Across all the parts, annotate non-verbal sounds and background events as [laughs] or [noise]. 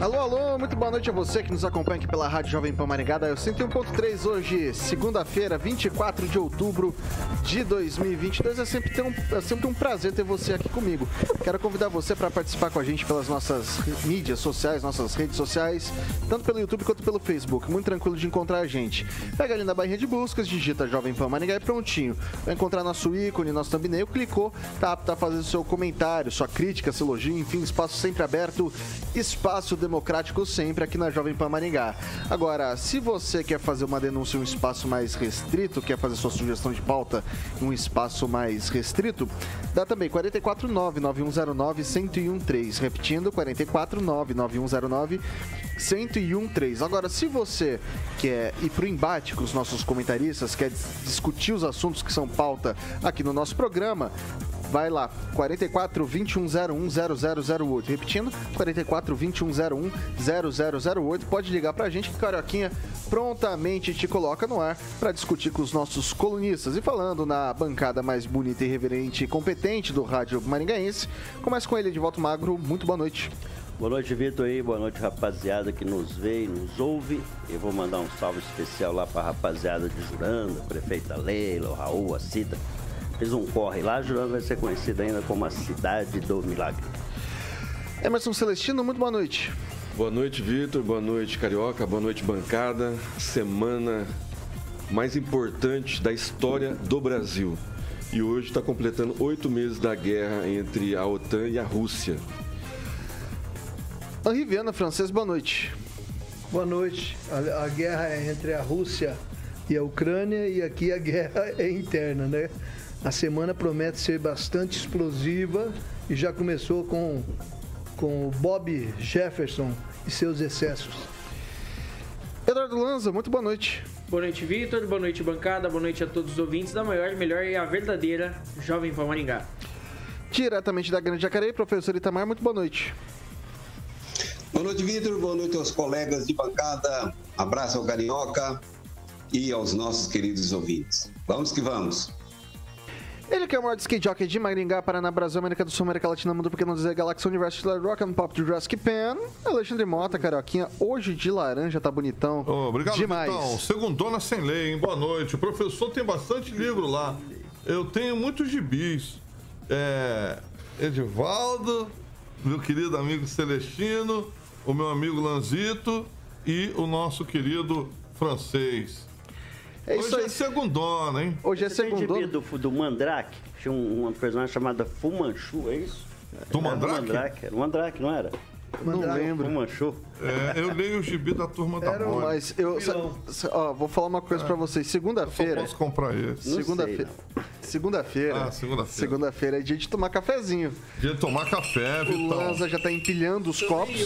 Alô, alô, muito boa noite a você que nos acompanha aqui pela Rádio Jovem Pan Maringá. Eu 101.3 hoje, segunda-feira, 24 de outubro de 2022. É sempre, um, é sempre um prazer ter você aqui comigo. Quero convidar você para participar com a gente pelas nossas mídias sociais, nossas redes sociais, tanto pelo YouTube quanto pelo Facebook. Muito tranquilo de encontrar a gente. Pega ali na barrinha de buscas, digita Jovem Pan Maringá e prontinho. Vai encontrar nosso ícone, nosso thumbnail, clicou, tá apto a fazer o seu comentário, sua crítica, seu elogio, enfim, espaço sempre aberto, espaço de democrático sempre aqui na Jovem Pan Maringá. Agora, se você quer fazer uma denúncia em um espaço mais restrito, quer fazer sua sugestão de pauta em um espaço mais restrito, dá também 449-9109-1013. Repetindo, 449-9109 1013. Agora, se você quer ir para o embate com os nossos comentaristas, quer discutir os assuntos que são pauta aqui no nosso programa, vai lá, 44 2101 0008. Repetindo, 44 2101 0008. Pode ligar pra gente que Carioquinha prontamente te coloca no ar para discutir com os nossos colunistas. E falando na bancada mais bonita, irreverente e competente do Rádio Maringaense, começa com ele, de volta Magro. Muito boa noite. Boa noite, Vitor aí. Boa noite, rapaziada que nos vê e nos ouve. Eu vou mandar um salve especial lá para a rapaziada de Juranda, prefeita Leila, o Raul, a Cida fez um corre lá, Jurando vai ser conhecida ainda como a cidade do milagre. Emerson Celestino, muito boa noite. Boa noite, Vitor. Boa noite, Carioca. Boa noite, bancada. Semana mais importante da história do Brasil. E hoje está completando oito meses da guerra entre a OTAN e a Rússia. Henri Viana, francês, boa noite. Boa noite. A, a guerra é entre a Rússia e a Ucrânia e aqui a [laughs] guerra é interna, né? A semana promete ser bastante explosiva e já começou com, com Bob Jefferson e seus excessos. Eduardo Lanza, muito boa noite. Boa noite, Vitor. Boa noite, bancada. Boa noite a todos os ouvintes da maior, melhor e a verdadeira Jovem Pan Maringá. Diretamente da Grande Jacareí, professor Itamar, muito boa noite. Boa noite, Vitor. Boa noite aos colegas de bancada. Abraço ao Carioca e aos nossos queridos ouvintes. Vamos que vamos. Ele que é o maior skate jockey de Maringá, Paraná, Brasil, América do Sul, América Latina, Mundo Pequeno Dizer, Galáxia, Universo, Rock and Pop de Jurassic Pan. Alexandre Mota, Carioquinha, hoje de laranja, tá bonitão. Oh, obrigado, Demais. Então, segundona sem lei, hein? Boa noite. O professor tem bastante livro lá. Eu tenho muitos gibis. É, Edivaldo, meu querido amigo Celestino, o meu amigo Lanzito e o nosso querido francês. É isso Hoje é aí. é segundona, hein? Hoje é segundona. Do, do Mandrake, tinha um, uma personagem chamada Fumanchu, é isso? Do Mandrake? Mandrake, era o Mandrake, não era? Não lembro. Fumanchu. É, eu leio o gibi da turma da Mônica. Mas eu ó, vou falar uma coisa é. pra vocês. Segunda-feira. posso comprar esse. Segunda-feira. Segunda-feira. Ah, segunda-feira. Segunda-feira é dia de tomar cafezinho. Dia de tomar café, Vitão. O Lanza já tá empilhando os copos.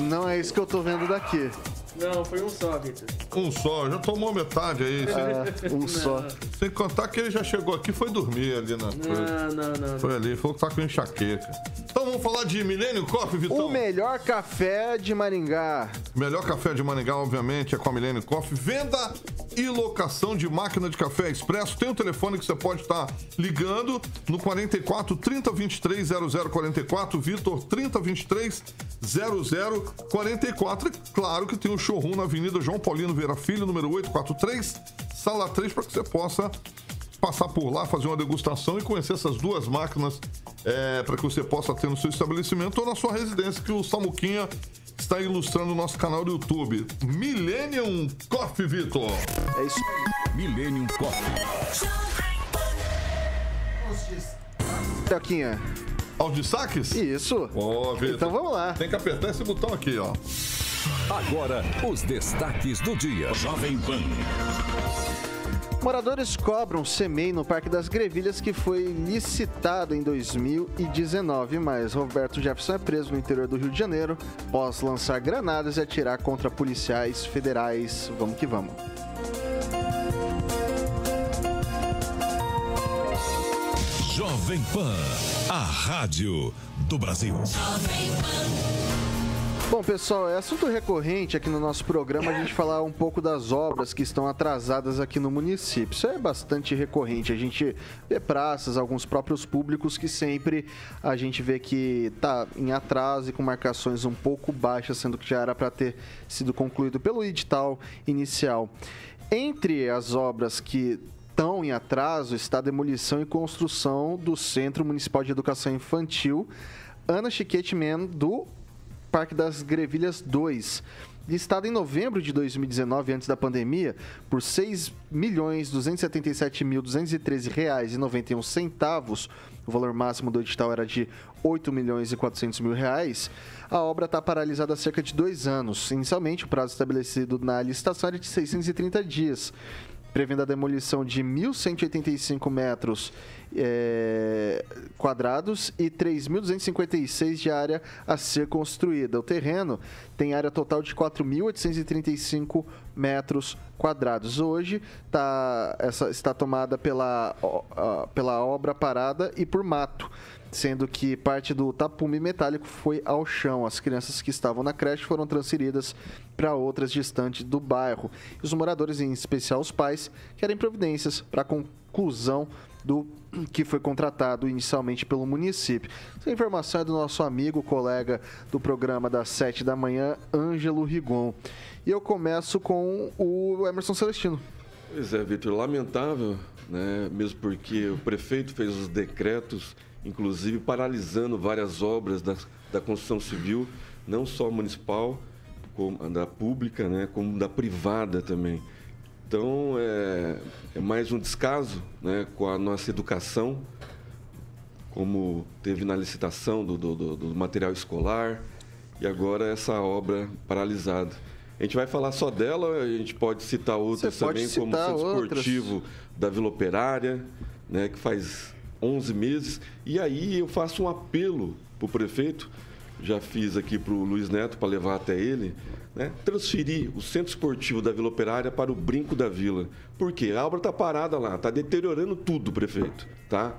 Não é isso que eu tô vendo daqui. Não, foi um só, Vitor. Um só, já tomou metade aí. Ah, um só. Sem contar que ele já chegou aqui e foi dormir ali na coisa. Não, não, não. Foi ali, falou que tá com enxaqueca. Então vamos falar de Milênio Coffee, Vitão. O melhor café de Maringá. Melhor café de Maringá, obviamente, é com a Milênio Coffee. Venda e locação de máquina de café expresso. Tem um telefone que você pode estar ligando no 44 30 23 0044, Vitor 30 23 0044. E claro que tem um showroom na Avenida João Paulino Vera Filho, número 843, sala 3, para que você possa passar por lá, fazer uma degustação e conhecer essas duas máquinas é, para que você possa ter no seu estabelecimento ou na sua residência, que o Samuquinha está ilustrando o nosso canal do YouTube. Millennium Coffee, Vitor. É isso. Millennium Coffee. Toquinha. Aos destaques? Isso. Ó, Vitor. Então vamos lá. Tem que apertar esse botão aqui, ó. Agora, os destaques do dia. Jovem Pan. Moradores cobram CEMEI no Parque das Grevilhas que foi licitado em 2019, mas Roberto Jefferson é preso no interior do Rio de Janeiro após lançar granadas e atirar contra policiais federais. Vamos que vamos. Jovem Pan. A rádio do Brasil. Bom, pessoal, é assunto recorrente aqui no nosso programa a gente falar um pouco das obras que estão atrasadas aqui no município. Isso é bastante recorrente. A gente vê praças, alguns próprios públicos que sempre a gente vê que tá em atraso e com marcações um pouco baixas, sendo que já era para ter sido concluído pelo edital inicial. Entre as obras que estão em atraso está a demolição e construção do Centro Municipal de Educação Infantil Ana Chiquete Men do Parque das Grevilhas 2. Listado em novembro de 2019, antes da pandemia, por R$ 6.277.213,91, o valor máximo do edital era de R$ 8 milhões e 400 mil reais, a obra está paralisada há cerca de dois anos. Inicialmente, o prazo estabelecido na licitação era de 630 dias, prevendo a demolição de 1.185 metros é, quadrados e 3.256 de área a ser construída. O terreno tem área total de 4.835 metros quadrados. Hoje tá, essa, está tomada pela, ó, pela obra parada e por mato sendo que parte do tapume metálico foi ao chão. As crianças que estavam na creche foram transferidas para outras distantes do bairro. Os moradores, em especial os pais, querem providências para a conclusão do que foi contratado inicialmente pelo município. Essa informação é do nosso amigo, colega do programa das 7 da manhã, Ângelo Rigon. E eu começo com o Emerson Celestino. Pois é, Vitor, lamentável, né? mesmo porque o prefeito fez os decretos, inclusive paralisando várias obras da, da construção civil, não só municipal, como da pública, né? como da privada também. Então, é, é, mais um descaso né, com a nossa educação, como teve na licitação do, do, do, material escolar, e agora essa obra paralisada. A gente vai falar só dela, a gente pode citar outras Você também, como o Centro outras. Esportivo da Vila Operária, né, que faz 11 meses. E aí eu faço um apelo para o prefeito, já fiz aqui para o Luiz Neto para levar até ele, né, transferir o centro esportivo da Vila Operária para o Brinco da Vila. Por quê? A obra está parada lá, está deteriorando tudo, prefeito. Tá?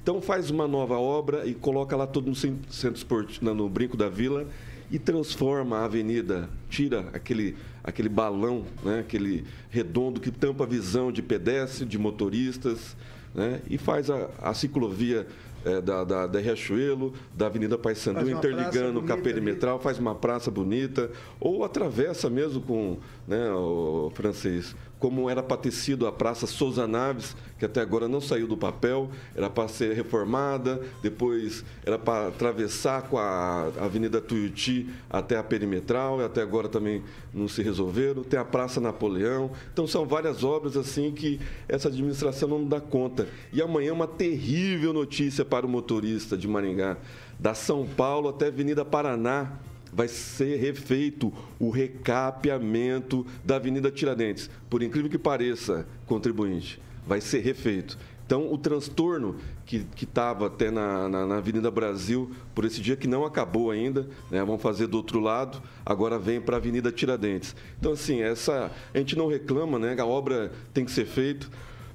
Então faz uma nova obra e coloca lá todo no centro esportivo, no Brinco da Vila e transforma a avenida, tira aquele, aquele balão, né, aquele redondo que tampa a visão de pedestre, de motoristas, né, e faz a, a ciclovia é, da, da, da, Riachuelo, da Avenida Paissandu, interligando com a perimetral, faz uma praça bonita, ou atravessa mesmo com né, o francês como era para ter sido a Praça Souza Naves, que até agora não saiu do papel, era para ser reformada, depois era para atravessar com a Avenida Tuiuti até a Perimetral, e até agora também não se resolveram. Tem a Praça Napoleão. Então são várias obras assim que essa administração não dá conta. E amanhã uma terrível notícia para o motorista de Maringá, da São Paulo até Avenida Paraná vai ser refeito o recapeamento da Avenida Tiradentes. Por incrível que pareça, contribuinte, vai ser refeito. Então, o transtorno que estava até na, na, na, Avenida Brasil por esse dia, que não acabou ainda, né? vamos fazer do outro lado, agora vem para a Avenida Tiradentes. Então, assim, essa, a gente não reclama, né? a obra tem que ser feita.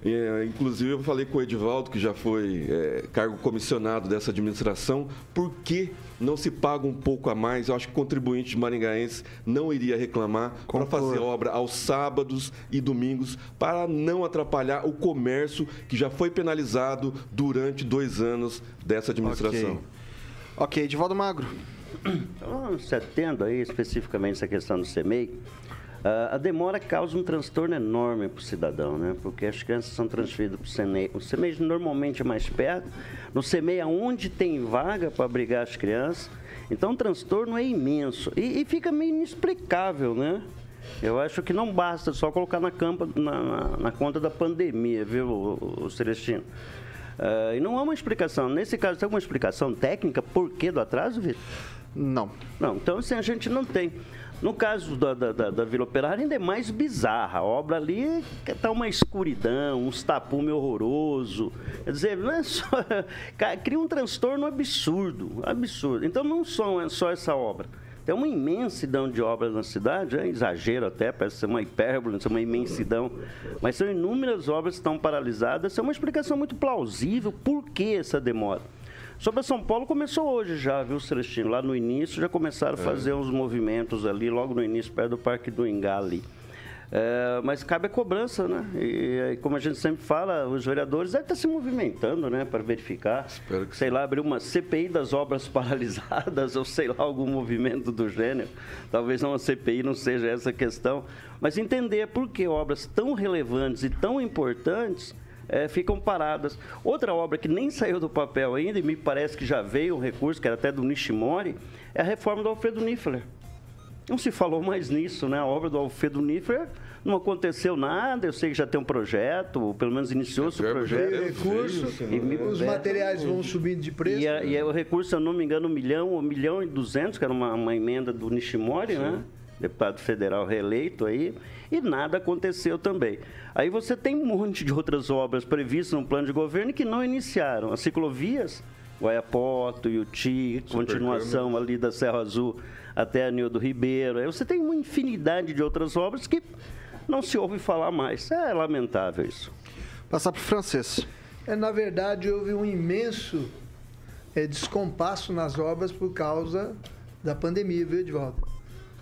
É, inclusive, eu falei com o Edivaldo, que já foi é, cargo comissionado dessa administração, por que não se paga um pouco a mais? Eu acho que o contribuinte maringaense não iria reclamar para fazer obra aos sábados e domingos, para não atrapalhar o comércio que já foi penalizado durante dois anos dessa administração. Ok, okay Edivaldo Magro. Então, se atendo aí especificamente essa questão do CEMEI, a demora causa um transtorno enorme para o cidadão, né? Porque as crianças são transferidas para o CEMEI. O CEMEI normalmente é mais perto. No CEMEI, onde tem vaga para abrigar as crianças. Então, o transtorno é imenso. E, e, fica meio inexplicável, né? Eu acho que não basta só colocar na, campa, na, na, na conta da pandemia, viu, o, o Celestino? Uh, e não há uma explicação. Nesse caso, tem alguma explicação técnica por que do atraso, Vitor? Não. Não, então assim, a gente não tem. No caso da, da, da, Vila Operária, ainda é mais bizarra. A obra ali está uma escuridão, um tapume horroroso. Quer dizer, não é só, [laughs] cria um transtorno absurdo, absurdo. Então não só, é só essa obra. Tem uma imensidão de obras na cidade, é exagero até, parece ser uma hipérbole, ser uma imensidão, mas são inúmeras obras que estão paralisadas. Essa é uma explicação muito plausível por que essa demora. Sobre São Paulo começou hoje já, viu, Celestino? Lá no início já começaram a é. fazer uns movimentos ali, logo no início, perto do Parque do Ingá ali. É, mas cabe a cobrança, né? E, como a gente sempre fala, os vereadores devem estar se movimentando, né? Para verificar. Espero que sei sim. lá, abrir uma CPI das obras [laughs] paralisadas, ou sei lá, algum movimento do gênero. Talvez não a CPI não seja essa questão. Mas entender por que obras tão relevantes e tão importantes é, ficam paradas. Outra obra que nem saiu do papel ainda, e me parece que já veio um recurso, que era até do Nishimori, é a reforma do Alfredo Niffler. Não se falou mais nisso, né? A obra do Alfredo Niffer não aconteceu nada. Eu sei que já tem um projeto, pelo menos iniciou-se o projeto. recurso, e, os materiais vão subindo de preço. E, a, e o recurso, se eu não me engano, um milhão, um milhão e duzentos, que era uma, uma emenda do Nishimori, Sim. né? Deputado federal reeleito aí, e nada aconteceu também. Aí você tem um monte de outras obras previstas no plano de governo que não iniciaram. As ciclovias, Guaiapoto, Yuti, continuação ali da Serra Azul até a Nildo Ribeiro. Aí você tem uma infinidade de outras obras que não se ouve falar mais. É lamentável isso. Passar para o francês. É, na verdade, houve um imenso é, descompasso nas obras por causa da pandemia, viu, Edvaldo?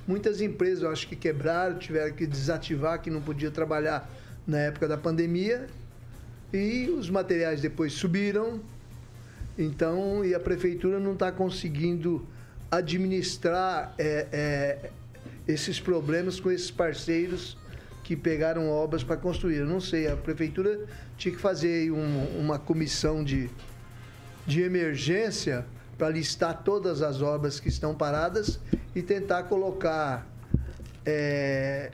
Muitas empresas, eu acho que quebraram, tiveram que desativar, que não podia trabalhar na época da pandemia. E os materiais depois subiram. Então, e a prefeitura não está conseguindo administrar é, é, esses problemas com esses parceiros que pegaram obras para construir. Eu não sei, a prefeitura tinha que fazer um, uma comissão de, de emergência para listar todas as obras que estão paradas e tentar colocar é,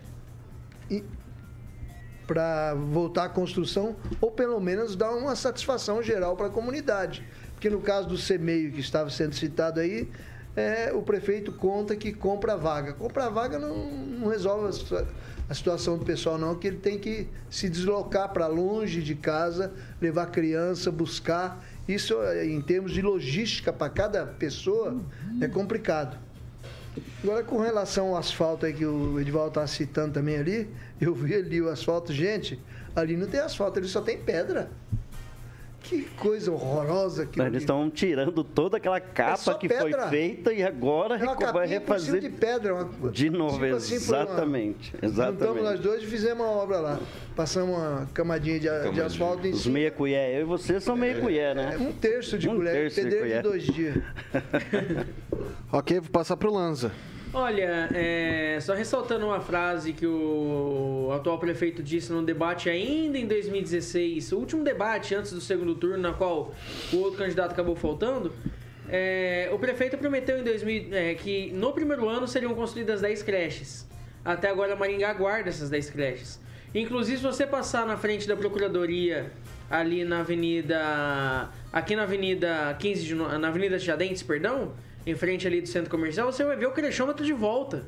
para voltar à construção ou pelo menos dar uma satisfação geral para a comunidade. Porque no caso do CEMEIO que estava sendo citado aí, é, o prefeito conta que compra a vaga. Comprar a vaga não, não resolve a, a, situação do pessoal, não, que ele tem que se deslocar para longe de casa, levar criança, buscar. Isso, em termos de logística para cada pessoa, é complicado. Agora, com relação ao asfalto aí que o Edivaldo está citando também ali, [laughs] eu vi ali o asfalto, gente, ali não tem asfalto, ali só tem pedra. Que coisa horrorosa que Eles estão tirando toda aquela capa é que pedra. foi feita e agora é vai refazer de pedra, uma, de novo, tipo assim, exatamente, uma, exatamente. Juntamos nós dois e fizemos uma obra lá. Passamos uma camadinha de, camadinha. de asfalto em Os meia colher, eu e você são meia colher, né? Um terço de um colher, terço de, colher. de dois dias. [laughs] ok, vou passar para o Lanza. Olha, é, só ressaltando uma frase que o atual prefeito disse num debate ainda em 2016, o último debate antes do segundo turno, na qual o outro candidato acabou faltando. É, o prefeito prometeu em 2000 é, que no primeiro ano seriam construídas 10 creches. Até agora Maringá guarda essas 10 creches. Inclusive, se você passar na frente da procuradoria ali na Avenida. Aqui na Avenida 15 de, na Avenida Tiradentes, perdão em frente ali do centro comercial, você vai ver o crechômetro de volta.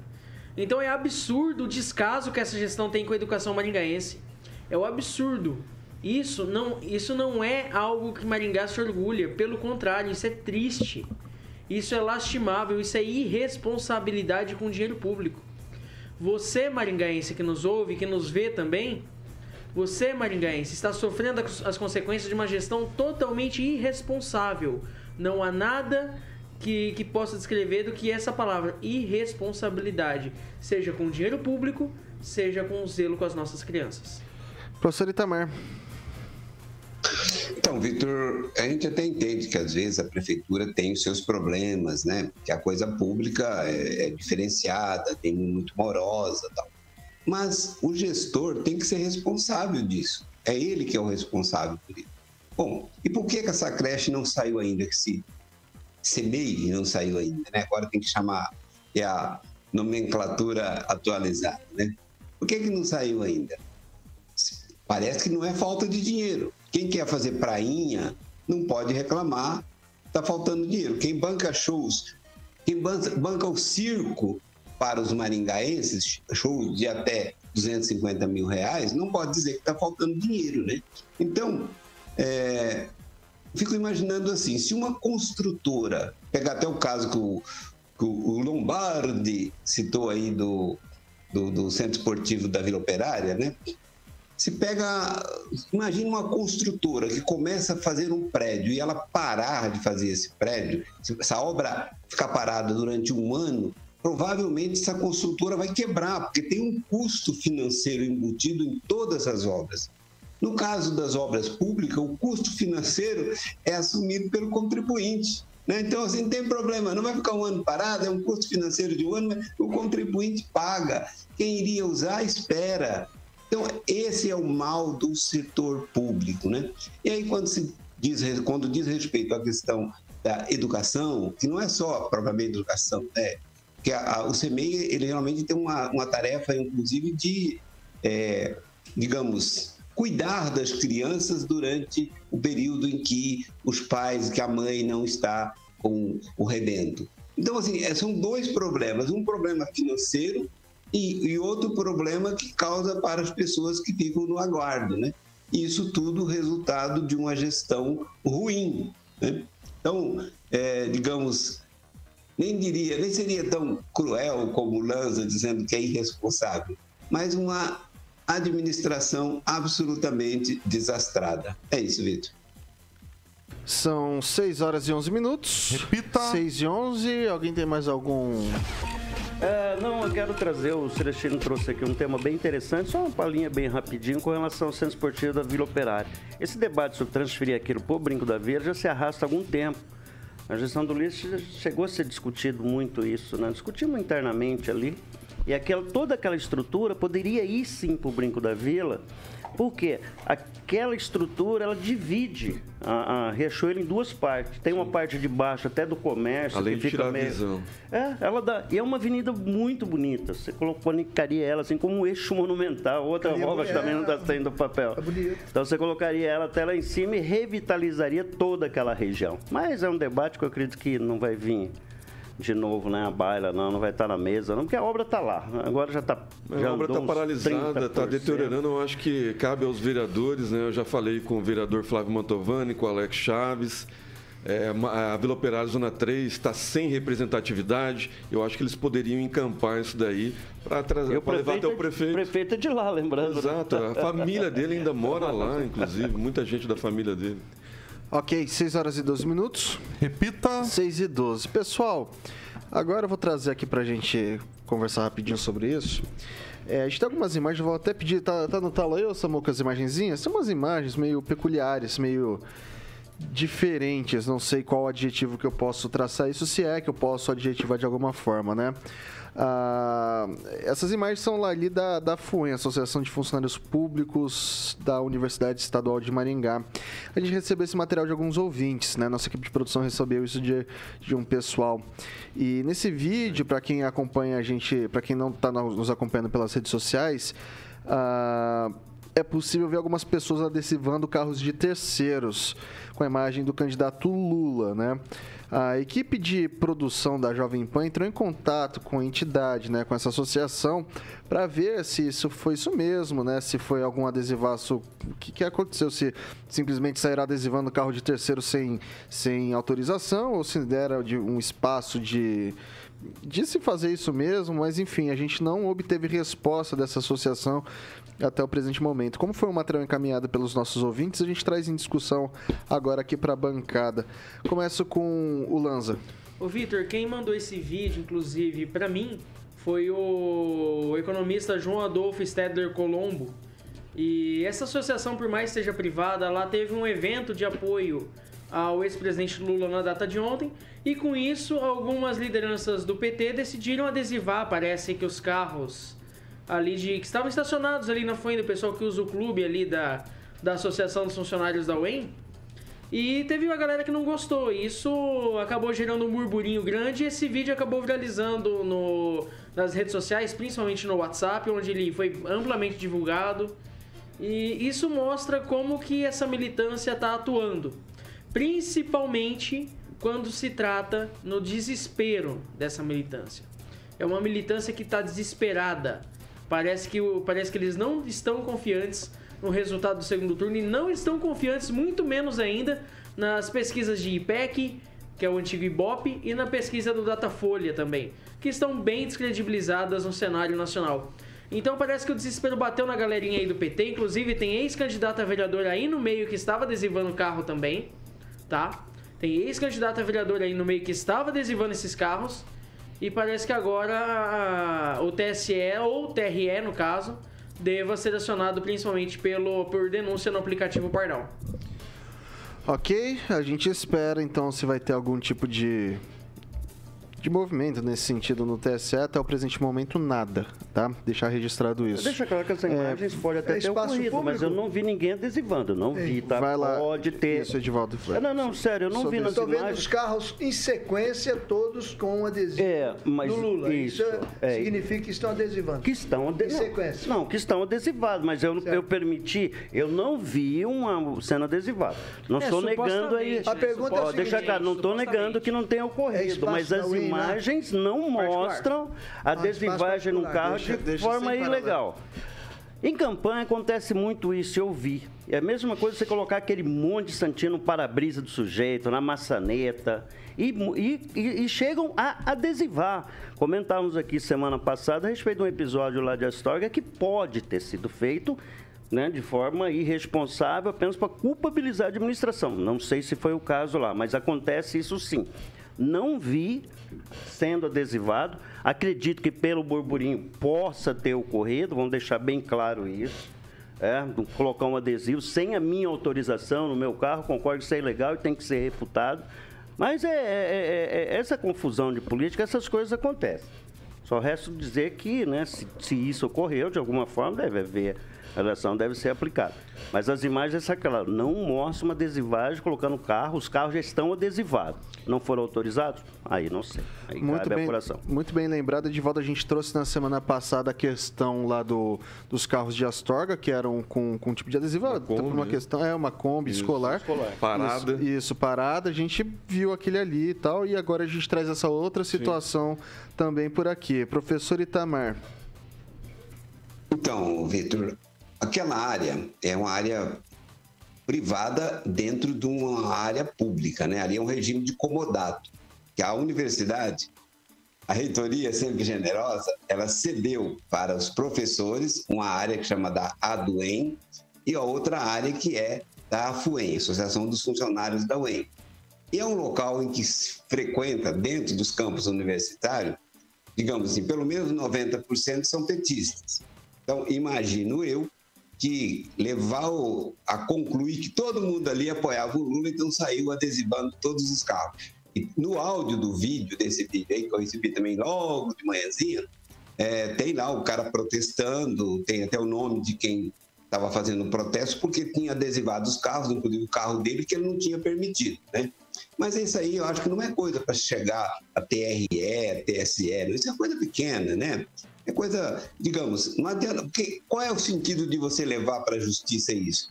Então é absurdo o descaso que essa gestão tem com a educação maringaense. É o absurdo. Isso não, isso não é algo que Maringá se orgulha, pelo contrário, isso é triste. Isso é lastimável, isso é irresponsabilidade com dinheiro público. Você, maringaense, que nos ouve, que nos vê também, você, maringaense, está sofrendo as consequências de uma gestão totalmente irresponsável. Não há nada que, que possa descrever do que essa palavra irresponsabilidade, seja com dinheiro público, seja com zelo com as nossas crianças. Professor Itamar. Então, Vitor, a gente até entende que às vezes a prefeitura tem os seus problemas, né? Que a coisa pública é, é diferenciada, tem muito morosa tal. Mas o gestor tem que ser responsável disso. É ele que é o responsável por isso. Bom, e por que, que essa creche não saiu ainda? Que se CMEI não saiu ainda, né? Agora tem que chamar é a nomenclatura atualizada, né? Por que, que não saiu ainda? Parece que não é falta de dinheiro. Quem quer fazer prainha não pode reclamar, está faltando dinheiro. Quem banca shows, quem banca o circo para os maringaenses, shows de até 250 mil reais, não pode dizer que está faltando dinheiro, né? Então, é, fico imaginando assim, se uma construtora, pegar até o caso que o, que o Lombardi citou aí do, do, do, Centro Esportivo da Vila Operária, né? Se pega, imagina uma construtora que começa a fazer um prédio e ela parar de fazer esse prédio, essa obra ficar parada durante um ano, provavelmente essa construtora vai quebrar, porque tem um custo financeiro embutido em todas as obras. No caso das obras públicas, o custo financeiro é assumido pelo contribuinte. Né? Então, assim, não tem problema, não vai ficar um ano parado, é um custo financeiro de um ano, mas o contribuinte paga. Quem iria usar, espera. Então, esse é o mal do setor público. Né? E aí, quando, se diz, quando diz respeito à questão da educação, que não é só propriamente educação, né? que a, a, o CMEI, ele realmente tem uma, uma tarefa, inclusive, de, é, digamos, cuidar das crianças durante o período em que os pais, que a mãe não está com o rebento. Então, assim, é, são dois problemas. Um problema financeiro e, e outro problema que causa para as pessoas que ficam no aguardo, né? Isso tudo resultado de uma gestão ruim, né? Então, é, digamos, nem diria, nem seria tão cruel como Lanza dizendo que é irresponsável, mas uma administração absolutamente desastrada. É isso, Vitor. São 6 horas e 11 minutos. Repita. 6 e 11. Alguém tem mais algum é, não, eu quero trazer, o Celestino trouxe aqui um tema bem interessante, só uma palhinha bem rapidinho com relação ao centro esportivo da Vila Operária. Esse debate sobre transferir aquilo para o Brinco da Vila já se arrasta há algum tempo. A gestão do Luiz chegou a ser discutido muito isso, né? Discutimos internamente ali. E aquela, toda aquela estrutura poderia ir sim para o Brinco da Vila, porque aquela estrutura ela divide a, a Riachuelo em duas partes. Tem uma parte de baixo até do comércio Além que de fica tirar meio... a visão. É, ela dá. E é uma avenida muito bonita. Você colocaria ela assim como um eixo monumental. Outra obra que também não está saindo do papel. É bonito. Então você colocaria ela até lá em cima e revitalizaria toda aquela região. Mas é um debate que eu acredito que não vai vir de novo, né? A baila, não, não vai estar na mesa, não, porque a obra está lá. Agora já está. A obra está paralisada, está deteriorando. Eu acho que cabe aos vereadores, né? Eu já falei com o vereador Flávio Mantovani, com o Alex Chaves. É, a Vila Operária Zona 3 está sem representatividade. Eu acho que eles poderiam encampar isso daí para levar até o prefeito. O prefeito é de lá, lembrando. Né? Exato. A família dele ainda [laughs] mora lá, inclusive. Muita gente da família dele. Ok, 6 horas e 12 minutos. Repita. 6 e 12. Pessoal, agora eu vou trazer aqui pra gente conversar rapidinho sobre isso. É, a gente tem algumas imagens, vou até pedir, tá, tá no talo aí, Samuca, as imagenzinhas? São umas imagens meio peculiares, meio diferentes, não sei qual adjetivo que eu posso traçar isso, se é que eu posso adjetivar de alguma forma, né? Ah, essas imagens são lá ali da, da FUEM, Associação de Funcionários Públicos da Universidade Estadual de Maringá. A gente recebeu esse material de alguns ouvintes, né? Nossa equipe de produção recebeu isso de, de um pessoal. E nesse vídeo, para quem acompanha a gente, para quem não está nos acompanhando pelas redes sociais, ah, é possível ver algumas pessoas adesivando carros de terceiros com a imagem do candidato Lula, né? A equipe de produção da Jovem Pan entrou em contato com a entidade, né, com essa associação, para ver se isso foi isso mesmo, né? Se foi algum adesivaço. O que, que aconteceu? Se simplesmente sairá adesivando carro de terceiro sem, sem autorização ou se dera de um espaço de de se fazer isso mesmo, mas enfim, a gente não obteve resposta dessa associação até o presente momento. Como foi um material encaminhado pelos nossos ouvintes, a gente traz em discussão agora aqui para a bancada. Começo com o Lanza. O Vitor, quem mandou esse vídeo, inclusive, para mim, foi o economista João Adolfo Stedler Colombo. E essa associação, por mais que seja privada, lá teve um evento de apoio ao ex-presidente Lula na data de ontem. E com isso, algumas lideranças do PT decidiram adesivar, parece que os carros ali de que estavam estacionados ali na frente do pessoal que usa o clube ali da, da Associação dos Funcionários da UEM. E teve uma galera que não gostou. E isso acabou gerando um burburinho grande e esse vídeo acabou viralizando no, nas redes sociais, principalmente no WhatsApp, onde ele foi amplamente divulgado. E isso mostra como que essa militância está atuando. principalmente quando se trata no desespero dessa militância. É uma militância que está desesperada. Parece que, parece que eles não estão confiantes no resultado do segundo turno e não estão confiantes, muito menos ainda, nas pesquisas de IPEC, que é o antigo Ibope, e na pesquisa do Datafolha também, que estão bem descredibilizadas no cenário nacional. Então parece que o desespero bateu na galerinha aí do PT, inclusive tem ex-candidato a vereador aí no meio que estava adesivando o carro também, tá? Tem ex-candidato a vereador aí no meio que estava adesivando esses carros. E parece que agora a- o TSE, ou o TRE no caso, deva ser acionado principalmente pelo, por denúncia no aplicativo Pardal. Ok, a gente espera então se vai ter algum tipo de de movimento nesse sentido no TSE. Até o presente momento, nada, tá? Deixar registrado isso. Deixa claro que essa imagens pode até é ter ocorrido, mas eu público. não vi ninguém adesivando, não vi, tá? Vai lá. Pode ter. Isso, Edivaldo. Ah, Não, não, sério, eu não Sobre vi nas Estou vendo imagens. os carros em sequência, todos com adesivo É, mas do Lula. Isso, isso, é. significa que estão adesivando. Que estão Em não, sequência. Não, que estão adesivados, mas eu, eu permiti, eu não vi uma sendo adesivada. Não É, estou negando aí. A pergunta é a Ó, deixa seguinte, claro, não estou negando que não tenha É ocorrido, mas as né? Imagens não mostram a Ah, espaço adesivagem no carro Deixa- de deixa forma ilegal. Em campanha acontece muito isso, eu vi. É a mesma coisa você colocar aquele monte de santinho no para-brisa do sujeito, na maçaneta, e, e- e- e chegam a adesivar. Comentávamos aqui semana passada a respeito de um episódio lá de Astorga que pode ter sido feito né, de forma irresponsável, apenas para culpabilizar a administração. Não sei se foi o caso lá, mas acontece isso sim. Não vi sendo adesivado. Acredito que pelo burburinho possa ter ocorrido, vamos deixar bem claro isso. É, colocar um adesivo sem a minha autorização no meu carro, concordo que isso é ilegal e tem que ser refutado. Mas é, é- é- é- essa confusão de política, essas coisas acontecem. Só resta dizer que, né, se, se isso ocorreu, de alguma forma, deve haver, a relação deve ser aplicada. Mas as imagens, é claro, não mostram uma adesivagem colocando o carro, os carros já estão adesivados. Não foram autorizados? Aí não sei. Aí Muito cabe a bem, apuração. muito bem lembrado, Edivaldo. A gente trouxe na semana passada a questão lá do, dos carros de Astorga, que eram com, com tipo de adesivo. Uma Kombi, uma né? questão, é uma Kombi escolar. Parada. Isso, isso, parada. A gente viu aquele ali e tal, e agora a gente traz essa outra situação também por aqui. Professor Itamar. Então, Vitor, aquela área é uma área privada dentro de uma área pública, né? Ali é um regime de comodato, que a universidade, a reitoria sempre generosa, ela cedeu para os professores uma área que chama da ADUEM e a outra área que é da AFUEM, Associação dos Funcionários da UEM. E é um local em que se frequenta, dentro dos campos universitários, digamos assim, pelo menos 90% são petistas. Então, imagino eu que levar o- a concluir que todo mundo ali apoiava o Lula, então saiu adesivando todos os carros. E no áudio do vídeo, desse vídeo aí, que eu recebi também logo de manhãzinha, é, tem lá o cara protestando, tem até o nome de quem estava fazendo o protesto, porque tinha adesivado os carros, inclusive o carro dele, que ele não tinha permitido, né? Mas isso aí eu acho que não é coisa para chegar a TRE, TSE, isso é coisa pequena, né? É coisa, digamos, não adianta. Porque qual é o sentido de você levar para a justiça isso?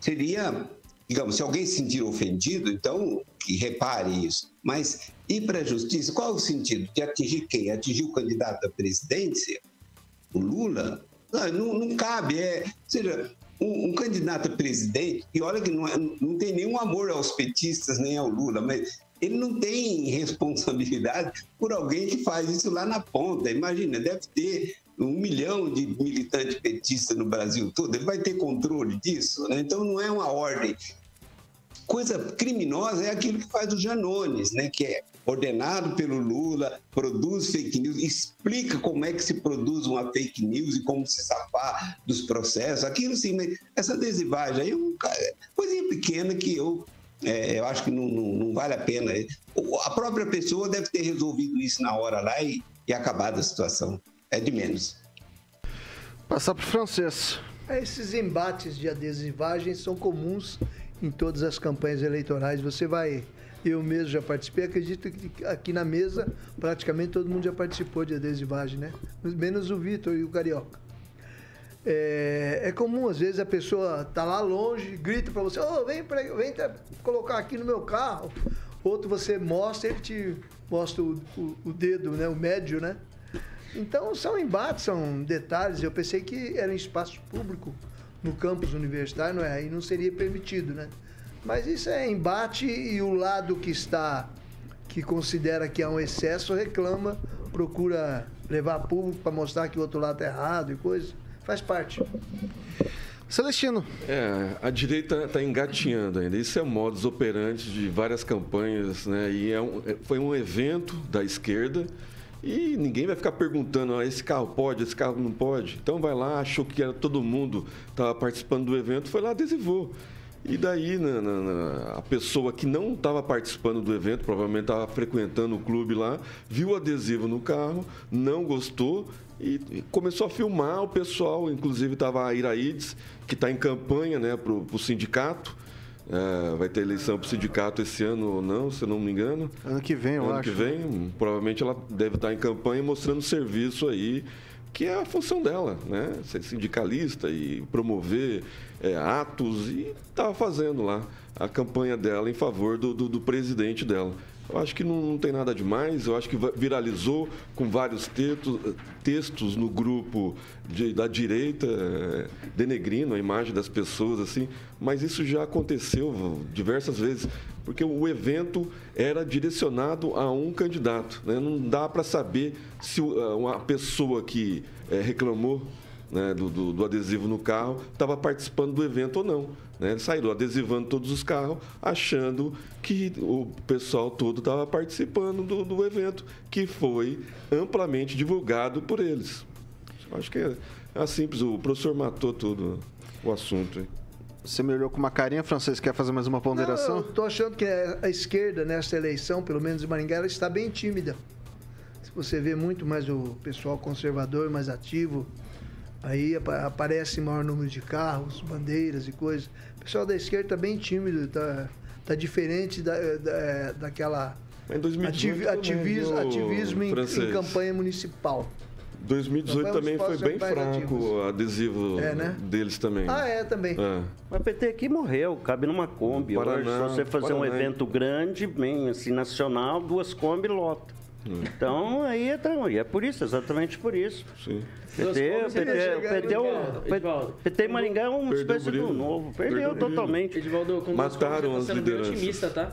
Seria, digamos, se alguém se sentir ofendido, então que repare isso. Mas ir para a justiça, qual é o sentido? De atingir quem? Atingir o candidato à presidência? O Lula? Não, não, cabe. É, ou seja, um, um candidato a presidente, e olha que não, é- não tem nenhum amor aos petistas nem ao Lula, mas ele não tem responsabilidade por alguém que faz isso lá na ponta. Imagina, deve ter um milhão de militantes petistas no Brasil todo, ele vai ter controle disso? né? Então não é uma ordem. Coisa criminosa é aquilo que faz o Janones, né? que é ordenado pelo Lula, produz fake news, explica como é que se produz uma fake news e como se safar dos processos. Aquilo sim, mas essa adesivagem aí é uma coisinha pequena que eu, é, eu acho que não, não, não vale a pena. O- A própria pessoa deve ter resolvido isso na hora lá e, e acabado a situação. É de menos. Passar pro francês. Esses embates de adesivagem são comuns em todas as campanhas eleitorais. Você vai. Eu mesmo já participei, acredito que aqui na mesa praticamente todo mundo já participou de adesivagem, né? Menos o Vitor e o Carioca. É, é comum, às vezes, a pessoa tá lá longe, grita para você, oh, vem, pra, vem colocar aqui no meu carro. Outro você mostra, ele te mostra o, o, o dedo, né? O médio, né? Então são embates, são detalhes. Eu pensei que era um espaço público no campus universitário, não é? Aí não seria permitido, né? Mas isso é embate e o lado que está, que considera que há um excesso, reclama, procura levar público para mostrar que o outro lado está errado e coisa. Faz parte. Celestino. É, a direita está engatinhando ainda. Isso é o modus operandi de várias campanhas, né? E é um, é- foi um evento da esquerda e ninguém vai ficar perguntando, ah, esse carro pode, esse carro não pode. Então vai lá, achou que era todo mundo estava participando do evento, foi lá adesivou. E daí na- na- na- a pessoa que não estava participando do evento, provavelmente estava frequentando o clube lá, viu o adesivo no carro, não gostou e, começou a filmar o pessoal. Inclusive estava a Iraides, que está em campanha né, para o sindicato. É, vai ter eleição para o sindicato esse ano ou não, se eu não me engano. Ano que vem, eu ano acho. que vem, provavelmente ela deve estar em campanha mostrando serviço aí, que é a função dela, né? Ser sindicalista e promover é, atos e estava fazendo lá a campanha dela em favor do, do, do presidente dela. Eu acho que não, não tem nada demais, eu acho que viralizou com vários textos, textos no grupo de- da direita, é, denegrindo a imagem das pessoas, assim, mas isso já aconteceu diversas vezes, porque o evento era direcionado a um candidato. né? Não dá para saber se ah, uma pessoa que eh, reclamou né, do, do- do adesivo no carro estava participando do evento ou não. Né? Eles saíram adesivando todos os carros, achando que o pessoal todo estava participando do, do evento, que foi amplamente divulgado por eles. Acho que é, é simples, o professor matou tudo o assunto. aí. Você me olhou com uma carinha, Francês, quer fazer mais uma Não, ponderação? eu tô achando que a esquerda nesta eleição, pelo menos em Maringá, ela está bem tímida. Se você vê muito mais o pessoal conservador, mais ativo, aí apa- aparece maior número de carros, bandeiras e coisas. O pessoal da esquerda está bem tímido, tá, tá diferente da, da- daquela Mas em 2018 ativi- também, ativismo, ativismo em, em campanha municipal. 2018 Campanha também foi bem fraco o adesivo É, né? deles também. Ah, é, também. É. Mas o PT aqui morreu, cabe numa Kombi. Paraná, Hoje, se você fazer um Paraná. evento grande, bem assim, nacional, duas Kombi lota. Então, aí é, e é por isso, exatamente por isso. Sim. PT, PT, PT, o-. PT Maringá é uma espécie do novo. Perdeu, totalmente. Edivaldo, com duas Mataram as você tá sendo bem lideranças. otimista, tá?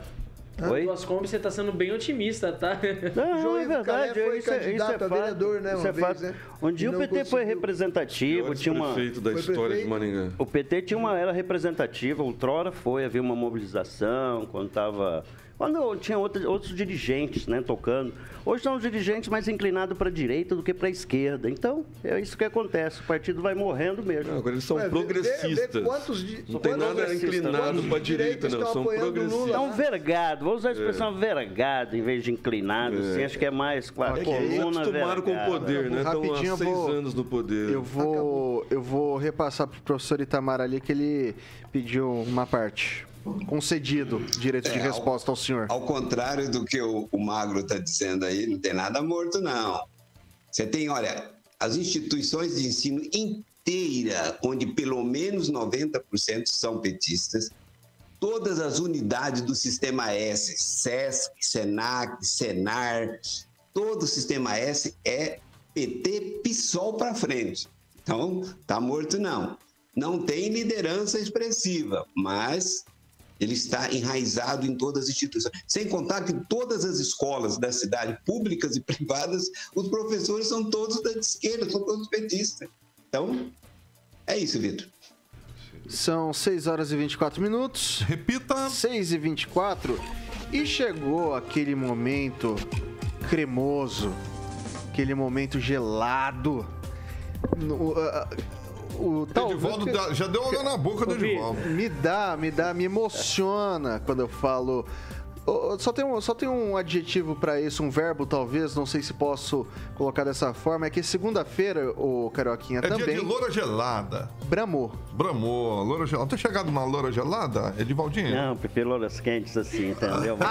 Oi? Duas Kombi, você tá sendo bem otimista, tá? Não, [laughs] João é verdade. foi isso é, isso é candidato a vereador, né, Isso é vez, fato. né? Um dia o PT foi conseguiu. representativo, Pior tinha uma... prefeito da Foi história prefeito? de Maringá. O PT tinha uma era representativa, outrora foi, havia uma mobilização, quando estava. Quando tinha outros, outros dirigentes né, tocando. Hoje são os dirigentes mais inclinados para a direita do que para a esquerda. Então, é isso que acontece. O partido vai morrendo mesmo. Não, agora eles são Ué, vê- vê- progressistas. vê quantos não tem nada progressistas, inclinado para a direita, não. estão São o Lula? progressistas. É um vergado, vou usar a expressão vergado em vez de inclinado. assim, acho que é mais com a É que eles coluna acostumaram com o poder, né? Estão há seis vou- anos no poder. Eu vou, eu vou repassar pro professor Itamar ali que ele pediu uma parte. Concedido direito de É, resposta ao senhor. Ao contrário do que o, o Magro está dizendo aí, não tem nada morto, não. Você tem, olha, as instituições de ensino inteira, onde pelo menos 90% são petistas, todas as unidades do sistema S, SESC, SENAC, SENAR, todo o sistema S é PT PSOL para frente. Então, tá morto não. Não tem liderança expressiva, mas ele está enraizado em todas as instituições. Sem contar que todas as escolas da cidade, públicas e privadas, os professores são todos da esquerda, são todos petistas. Então, é isso, Vitor. São 6 horas e 24 minutos. Repita. 6 e 24 e chegou aquele momento cremoso, aquele momento gelado. No, ah, o tal- Edivaldo já deu água na boca do Edivaldo. me dá, me dá, me emociona quando eu falo. Só tem um, só tem um adjetivo pra isso, um verbo talvez, não sei se posso colocar dessa forma. É que segunda-feira, o Carioquinha É dia também de loura gelada. bramou. Bramou, loura gelada. Tem chegado na loura gelada, Edivaldinho? Não, pelouras quentes assim, entendeu? [laughs]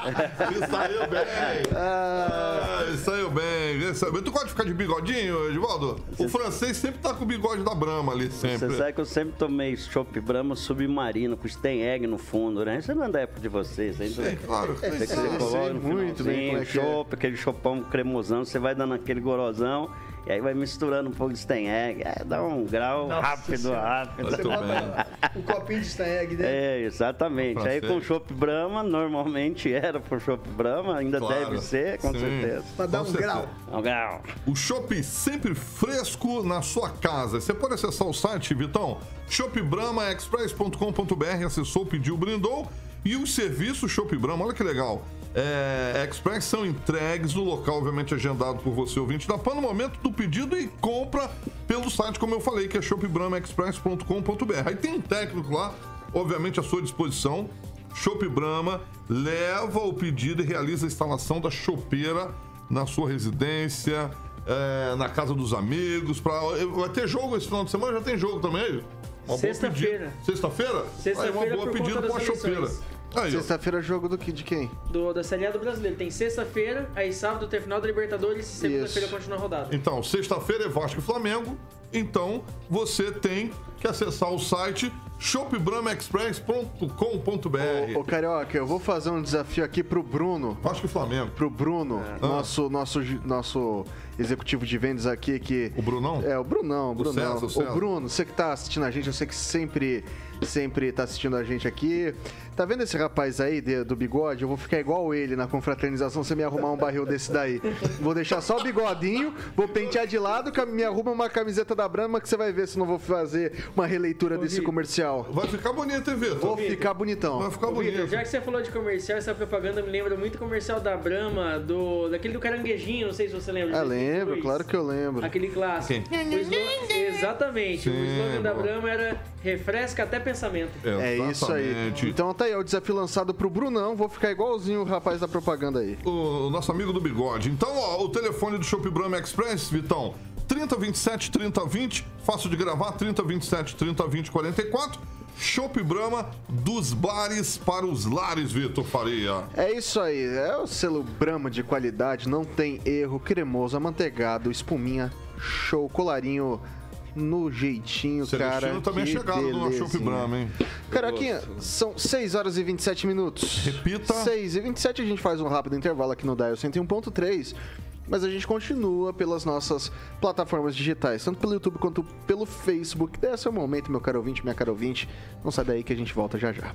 É, saiu bem. Ah, saiu bem. Saiu bem. Tu gosta de ficar de bigodinho, Edivaldo? O francês sempre tá com o bigode da Brahma ali, sempre. Você sabe que eu sempre tomei chopp Brahma submarino, com Sten Egg no fundo, né? Isso não é da época de vocês ainda. Sim, claro. Você que você coloca muito bem como é que é. chopp, aquele chopão cremosão, você vai dando aquele gorosão. E aí vai misturando um pouco de Sten Egg. É, dá um grau Nossa rápido, Senhora. rápido. Você bota um copinho de Staneg dentro. É, exatamente. Aí com chopp Brahma, normalmente era por chopp Brahma, ainda Claro. deve ser, com Sim. certeza. Pra dar Com um certeza. grau. Um grau. O chopp sempre fresco na sua casa. Você pode acessar o site, Vitão, shopbramaexpress.com.br, acessou, pediu, brindou. E os serviços Shop Brahma, olha que legal. É, Express são entregues no local, obviamente agendado por você, ouvinte da PAN, no momento do pedido e compra pelo site, como eu falei, que é shopbramaexpress.com.br. Aí tem um técnico lá, obviamente à sua disposição. Shop Brahma leva o pedido e realiza a instalação da chopeira na sua residência, é, na casa dos amigos. Pra... Vai ter jogo esse final de semana? Já tem jogo também? Sexta-feira. Sexta-feira? Sexta-feira Aí uma boa pedida conta com a das chopeira. Sexta-feira, jogo do que? De quem? Do, da Série A do Brasileiro. Tem sexta-feira, aí sábado tem final da Libertadores e segunda-feira continua a rodada. Então, sexta-feira é Vasco e Flamengo. Então, você tem que acessar o site shopbramaexpress.com.br. Ô, Carioca, eu vou fazer um desafio aqui pro Bruno. Vasco e Flamengo. Pro Bruno, Ah. nosso, nosso, nosso executivo de vendas aqui, que... O Brunão? É, o Brunão, o Brunão. César, o César. Ô, Bruno, você que tá assistindo a gente, eu sei que sempre, sempre tá assistindo a gente aqui. Tá vendo esse rapaz aí de- do bigode? Eu vou ficar igual ele na confraternização, você me arrumar um barril desse daí. Vou deixar só o bigodinho, vou pentear de lado, me arruma uma camiseta da Brahma que você vai ver se não vou fazer uma releitura desse Vitor. comercial. Vai ficar bonito, hein, Vitor? Vou ficar bonitão. Vai ficar Ô, Vitor, bonito. já que você falou de comercial, essa propaganda me lembra muito o comercial da Brahma, do, daquele do caranguejinho, não sei se você lembra. Ah, lembro, 2002. claro que eu lembro. Aquele clássico. O slogan- Exatamente. o Sim, slogan da. Brahma era refresca até pensamento. É isso aí. Então tá aí, o desafio lançado pro Brunão. Vou ficar igualzinho o rapaz da propaganda aí. o nosso amigo do bigode. Então, ó, o telefone do Shop Brahma Express, Vitão, 3027 3020, fácil de gravar, 3027 3020 44. Shop Brahma dos bares para os lares, Vitor Faria. É isso aí, é o selo Brahma de qualidade, não tem erro, cremoso, amanteigado, espuminha, show, colarinho no jeitinho, cara. Celestino também é chegado no. Shop Brahma, hein? Caroquinha, são 6 horas e 27 minutos. Repita. 6 e 27 a gente faz um rápido intervalo aqui no Dial 101.3. Mas a gente continua pelas nossas plataformas digitais, tanto pelo YouTube quanto pelo Facebook. Desse é o momento, meu caro ouvinte, minha cara ouvinte. Não sai daí que a gente volta já já.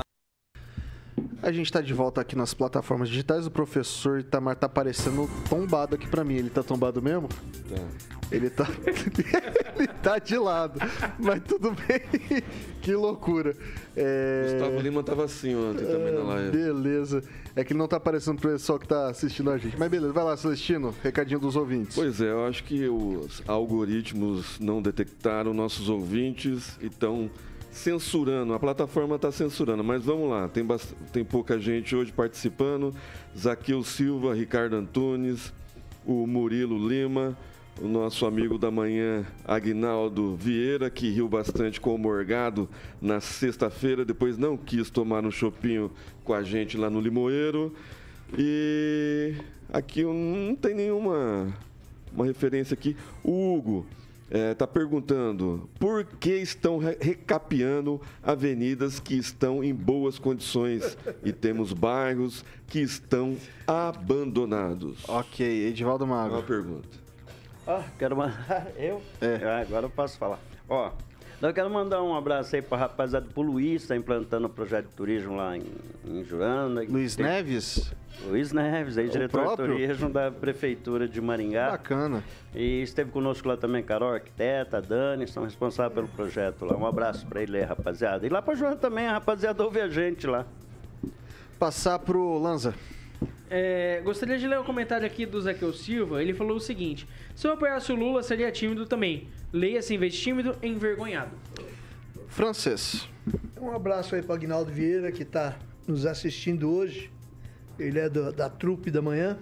A gente tá de volta aqui nas plataformas digitais. O professor Itamar tá parecendo tombado aqui pra mim. Ele tá tombado mesmo? Ele tá. [laughs] ele tá de lado. Mas tudo bem. que loucura. É... Gustavo Lima tava assim ontem também na live. Beleza. É que não tá aparecendo pro pessoal que tá assistindo a gente. Mas beleza, vai lá, Celestino. Recadinho dos ouvintes. Pois é, eu acho que os algoritmos não detectaram nossos ouvintes e estão censurando. A plataforma está censurando, mas vamos lá. Tem, tem pouca gente hoje participando. Zaqueu Silva, Ricardo Antunes, o Murilo Lima, o nosso amigo da manhã, Agnaldo Vieira, que riu bastante com o Morgado na sexta-feira, depois não quis tomar um chopinho com a gente lá no Limoeiro. E aqui não tem nenhuma uma referência aqui. O Hugo está perguntando por que estão re- recapeando avenidas que estão em boas condições e temos bairros que estão abandonados. Ok, Edivaldo É Mago. uma pergunta. Ó, quero mandar. [laughs] Eu? É. Ah, agora eu posso falar. Ó, eu quero mandar um abraço aí pra rapaziada pro Luiz, tá implantando o projeto de turismo lá em, em Juranda. Luiz Tem- Neves? Luiz Neves, aí, diretor próprio? de turismo da Prefeitura de Maringá. Bacana. E esteve conosco lá também Carol, arquiteta, Dani, são responsáveis pelo projeto lá. Um abraço pra ele aí, rapaziada. E lá pra Joana também, a rapaziada ouve a gente lá. Passar pro Lanza. É, gostaria de ler o um comentário aqui do Zaqueu Silva. Ele falou o seguinte: Se eu apoiasse o Lula, seria tímido também. Leia-se em vez de tímido, envergonhado. Francês. Um abraço aí para Agnaldo Vieira, que está nos assistindo hoje. Ele é do, da trupe da manhã.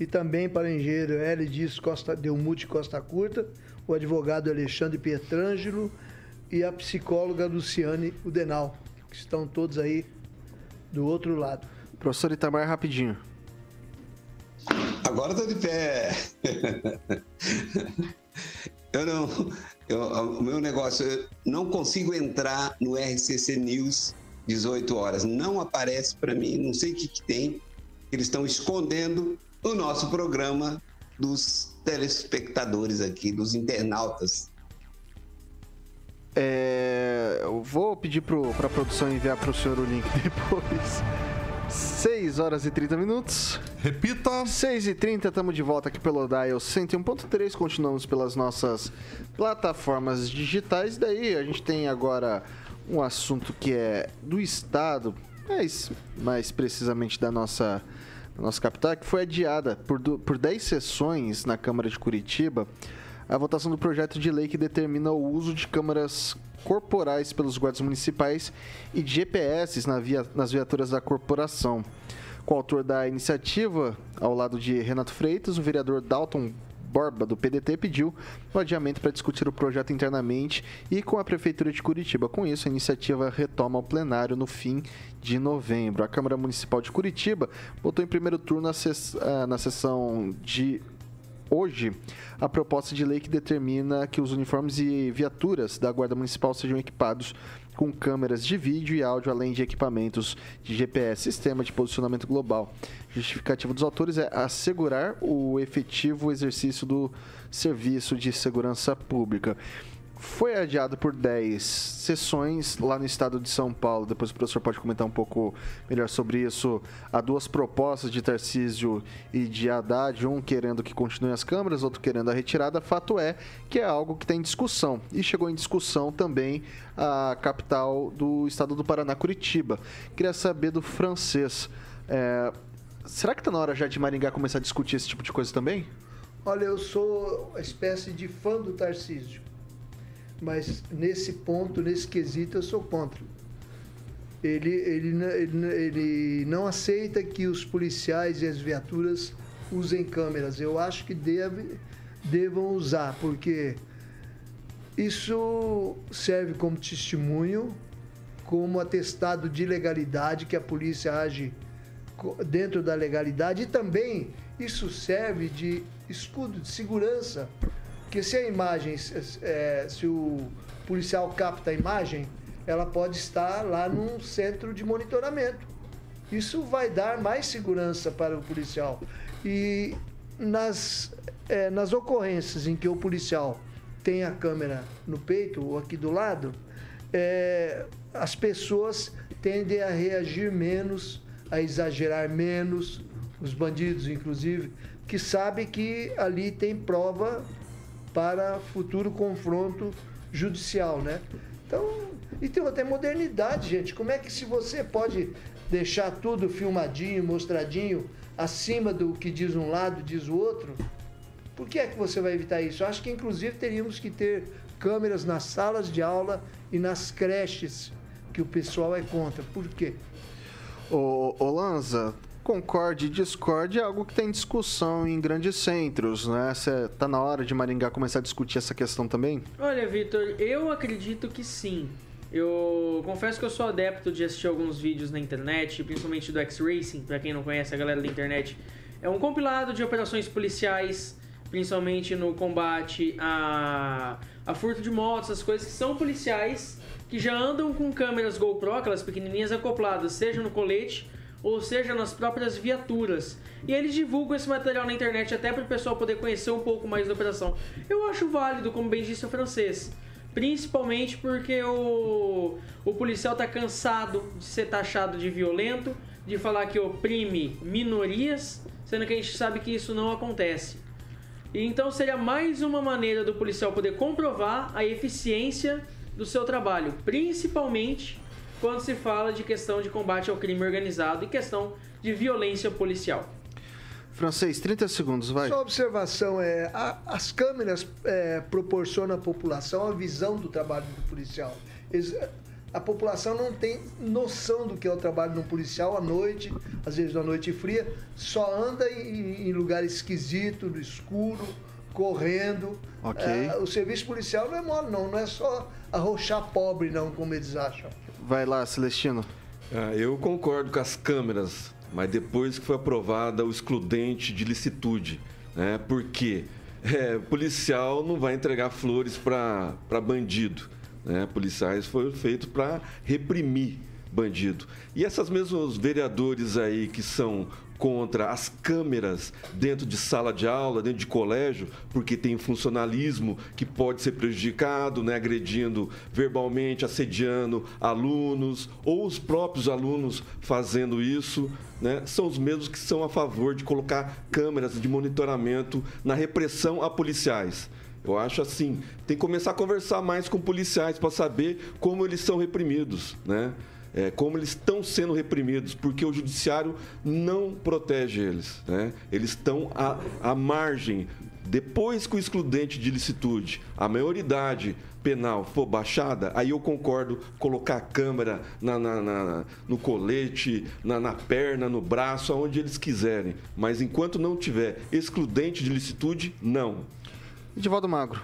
E também para o engenheiro L. Dias Costa Delmute Costa Curta, o advogado Alexandre Pietrangelo e a psicóloga Luciane Udenal, que estão todos aí do outro lado. Professor Itamar, rapidinho. Agora tô de pé. [laughs] eu não. Eu, o meu negócio, eu não consigo entrar no RCC News 18 horas. Não aparece para mim, não sei o que, que tem. Eles estão escondendo o nosso programa dos telespectadores aqui, dos internautas. É, eu vou pedir para a produção enviar para o senhor o link [laughs] depois. 6 horas e 30 minutos. Repita. 6 e 30, estamos de volta aqui pelo Dial 101.3. Continuamos pelas nossas plataformas digitais. Daí a gente tem agora um assunto que é do Estado, mas mais precisamente da nossa, da nossa capital, que foi adiada por, por 10 sessões na Câmara de Curitiba a votação do projeto de lei que determina o uso de câmeras corporais pelos guardas municipais e de GPS na via, nas viaturas da corporação. Com o autor da iniciativa, ao lado de Renato Freitas, o vereador Dalton Borba, do PDT, pediu o adiamento para discutir o projeto internamente e com a Prefeitura de Curitiba. Com isso, a iniciativa retoma o plenário no fim de novembro. A Câmara Municipal de Curitiba votou em primeiro turno na, eh, na sessão de hoje a proposta de lei que determina que os uniformes e viaturas da Guarda Municipal sejam equipados com câmeras de vídeo e áudio, além de equipamentos de GPS, sistema de posicionamento global. Justificativa dos autores é assegurar o efetivo exercício do serviço de segurança pública foi adiado por 10 sessões lá no estado de São Paulo. Depois o professor pode comentar um pouco melhor sobre isso. Há duas propostas de Tarcísio e de Haddad, um querendo que continuem as câmeras, outro querendo a retirada. Fato é que é algo que tem discussão. E chegou em discussão também a capital do estado do Paraná, Curitiba. Queria saber do francês. É, será que está na hora já de Maringá começar a discutir esse tipo de coisa também? Olha, eu sou uma espécie de fã do Tarcísio mas nesse ponto, nesse quesito, eu sou contra. Ele, ele, ele, ele não aceita que os policiais e as viaturas usem câmeras. Eu acho que deve, devam usar, porque isso serve como testemunho, como atestado de legalidade, que a polícia age dentro da legalidade, e também isso serve de escudo de segurança porque se a imagem, é, se o policial capta a imagem, ela pode estar lá num centro de monitoramento. Isso vai dar mais segurança para o policial. E nas, é, nas ocorrências em que o policial tem a câmera no peito ou aqui do lado, é, as pessoas tendem a reagir menos, a exagerar menos, os bandidos, inclusive, que sabem que ali tem prova para futuro confronto judicial, né? Então, e tem até modernidade, gente. Como é que se você pode deixar tudo filmadinho, mostradinho, acima do que diz um lado, diz o outro? Por que é que você vai evitar isso? Acho que inclusive teríamos que ter câmeras nas salas de aula e nas creches, que o pessoal é contra. Por quê? Ô, ô Lanza, concorde e discorde é algo que tem discussão em grandes centros, né? Cê tá na hora de Maringá começar a discutir essa questão também? Olha, Vitor, eu acredito que sim. Eu confesso que eu sou adepto de assistir alguns vídeos na internet, principalmente do X-Racing, para quem não conhece a galera da internet. É um compilado de operações policiais, principalmente no combate a, a furto de motos, essas coisas que são policiais que já andam com câmeras GoPro, aquelas pequenininhas acopladas, seja no colete ou seja, nas próprias viaturas. E eles divulgam esse material na internet até para o pessoal poder conhecer um pouco mais da operação. Eu acho válido, como bem disse o francês. Principalmente porque o, o policial está cansado de ser taxado de violento, de falar que oprime minorias, sendo que a gente sabe que isso não acontece. E então seria mais uma maneira do policial poder comprovar a eficiência do seu trabalho, principalmente quando se fala de questão de combate ao crime organizado e questão de violência policial. Francês, 30 segundos, vai. Sua observação é: a- as câmeras é, proporcionam à população a visão do trabalho do policial. Eles- a população não tem noção do que é o trabalho do policial à noite, às vezes na noite fria, só anda em, em lugar esquisito, no escuro, correndo. Ok. É, o serviço policial não é mole, não, não é só arrochar pobre, não, como eles acham. Vai lá, Celestino. Ah, eu concordo com as câmeras, mas depois que foi aprovada o excludente de licitude, né? Porque [laughs] é, policial não vai entregar flores para bandido, né? Policiais foram feitos para reprimir bandido. E essas mesmos vereadores aí que são contra as câmeras dentro de sala de aula, dentro de colégio, porque tem funcionalismo que pode ser prejudicado, né, agredindo verbalmente, assediando alunos, ou os próprios alunos fazendo isso, né, são os mesmos que são a favor de colocar câmeras de monitoramento na repressão a policiais. Eu acho assim, tem que começar a conversar mais com policiais para saber como eles são reprimidos, né? É, como eles estão sendo reprimidos, porque o judiciário não protege eles. Né? Eles estão à, à margem. Depois que o excludente de licitude, a maioridade penal for baixada, aí eu concordo colocar a câmera na, na- na- no colete, na, na perna, no braço, aonde eles quiserem. Mas enquanto não tiver excludente de licitude, não. Edivaldo Magro.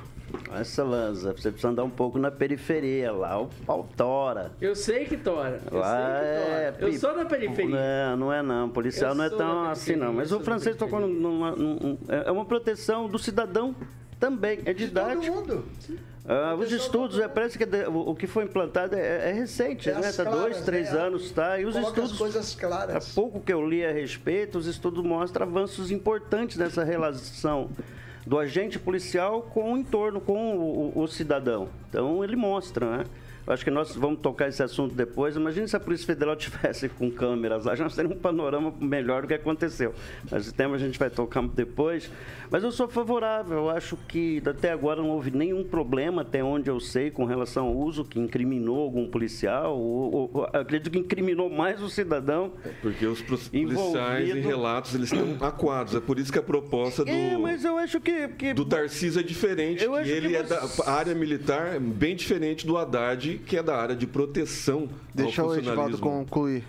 Essa lança, você precisa andar um pouco na periferia, lá o pau tora. Eu sei que tora. Eu Lá sei que é. tora. Eu pi- sou da periferia. Não, não é não. Policial Eu não é tão assim, não. Mas eu o francês tocou numa, num- é uma proteção do cidadão também. É didático. Todo mundo. Ah, os estudos, é, parece que de- o, o que foi implantado é, é recente, É né? Tá dois, três né? anos, tá? E os Coloca estudos. as coisas Há claras. pouco que eu li a respeito, os estudos mostram avanços importantes nessa relação do agente policial com o entorno, com o, o- o cidadão. Então, ele mostra, né? Eu acho que nós vamos tocar esse assunto depois. Imagina se a Polícia Federal [laughs] tivesse com câmeras lá, já nós teríamos um panorama melhor do que aconteceu. Mas esse tema a gente vai tocar depois. Mas eu sou favorável. Eu acho que até agora não houve nenhum problema, até onde eu sei, com relação ao uso que incriminou algum policial. Ou, ou- acredito que incriminou mais o cidadão. Porque os policiais, em Envolvido. relatos, eles estão acuados. É por isso que a proposta do, É, mas eu acho que. que do Tarcísio é diferente. Eu acho ele que é você- da a área militar, bem diferente do Haddad, que é da área de proteção Deixa ao o Edivaldo concluir.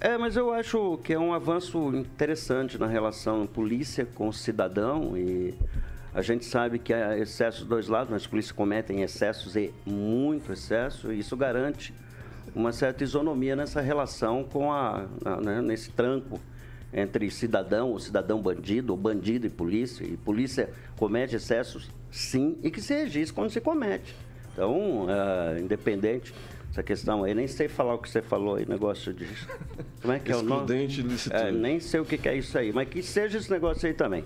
É, mas eu acho que é um avanço interessante na relação polícia com o cidadão e a gente sabe que há excessos dos dois lados, mas a polícia cometem excessos e muito excesso, e isso garante uma certa isonomia nessa relação com a, né, nesse tranco entre cidadão, ou cidadão bandido, ou bandido e polícia. E polícia comete excessos, sim, e que se registra quando se comete. Então, é, independente essa questão aí, nem sei falar o que você falou aí, negócio de. [laughs] Como é que é o nome? É, nem sei o que que é isso aí, mas que seja esse negócio aí também.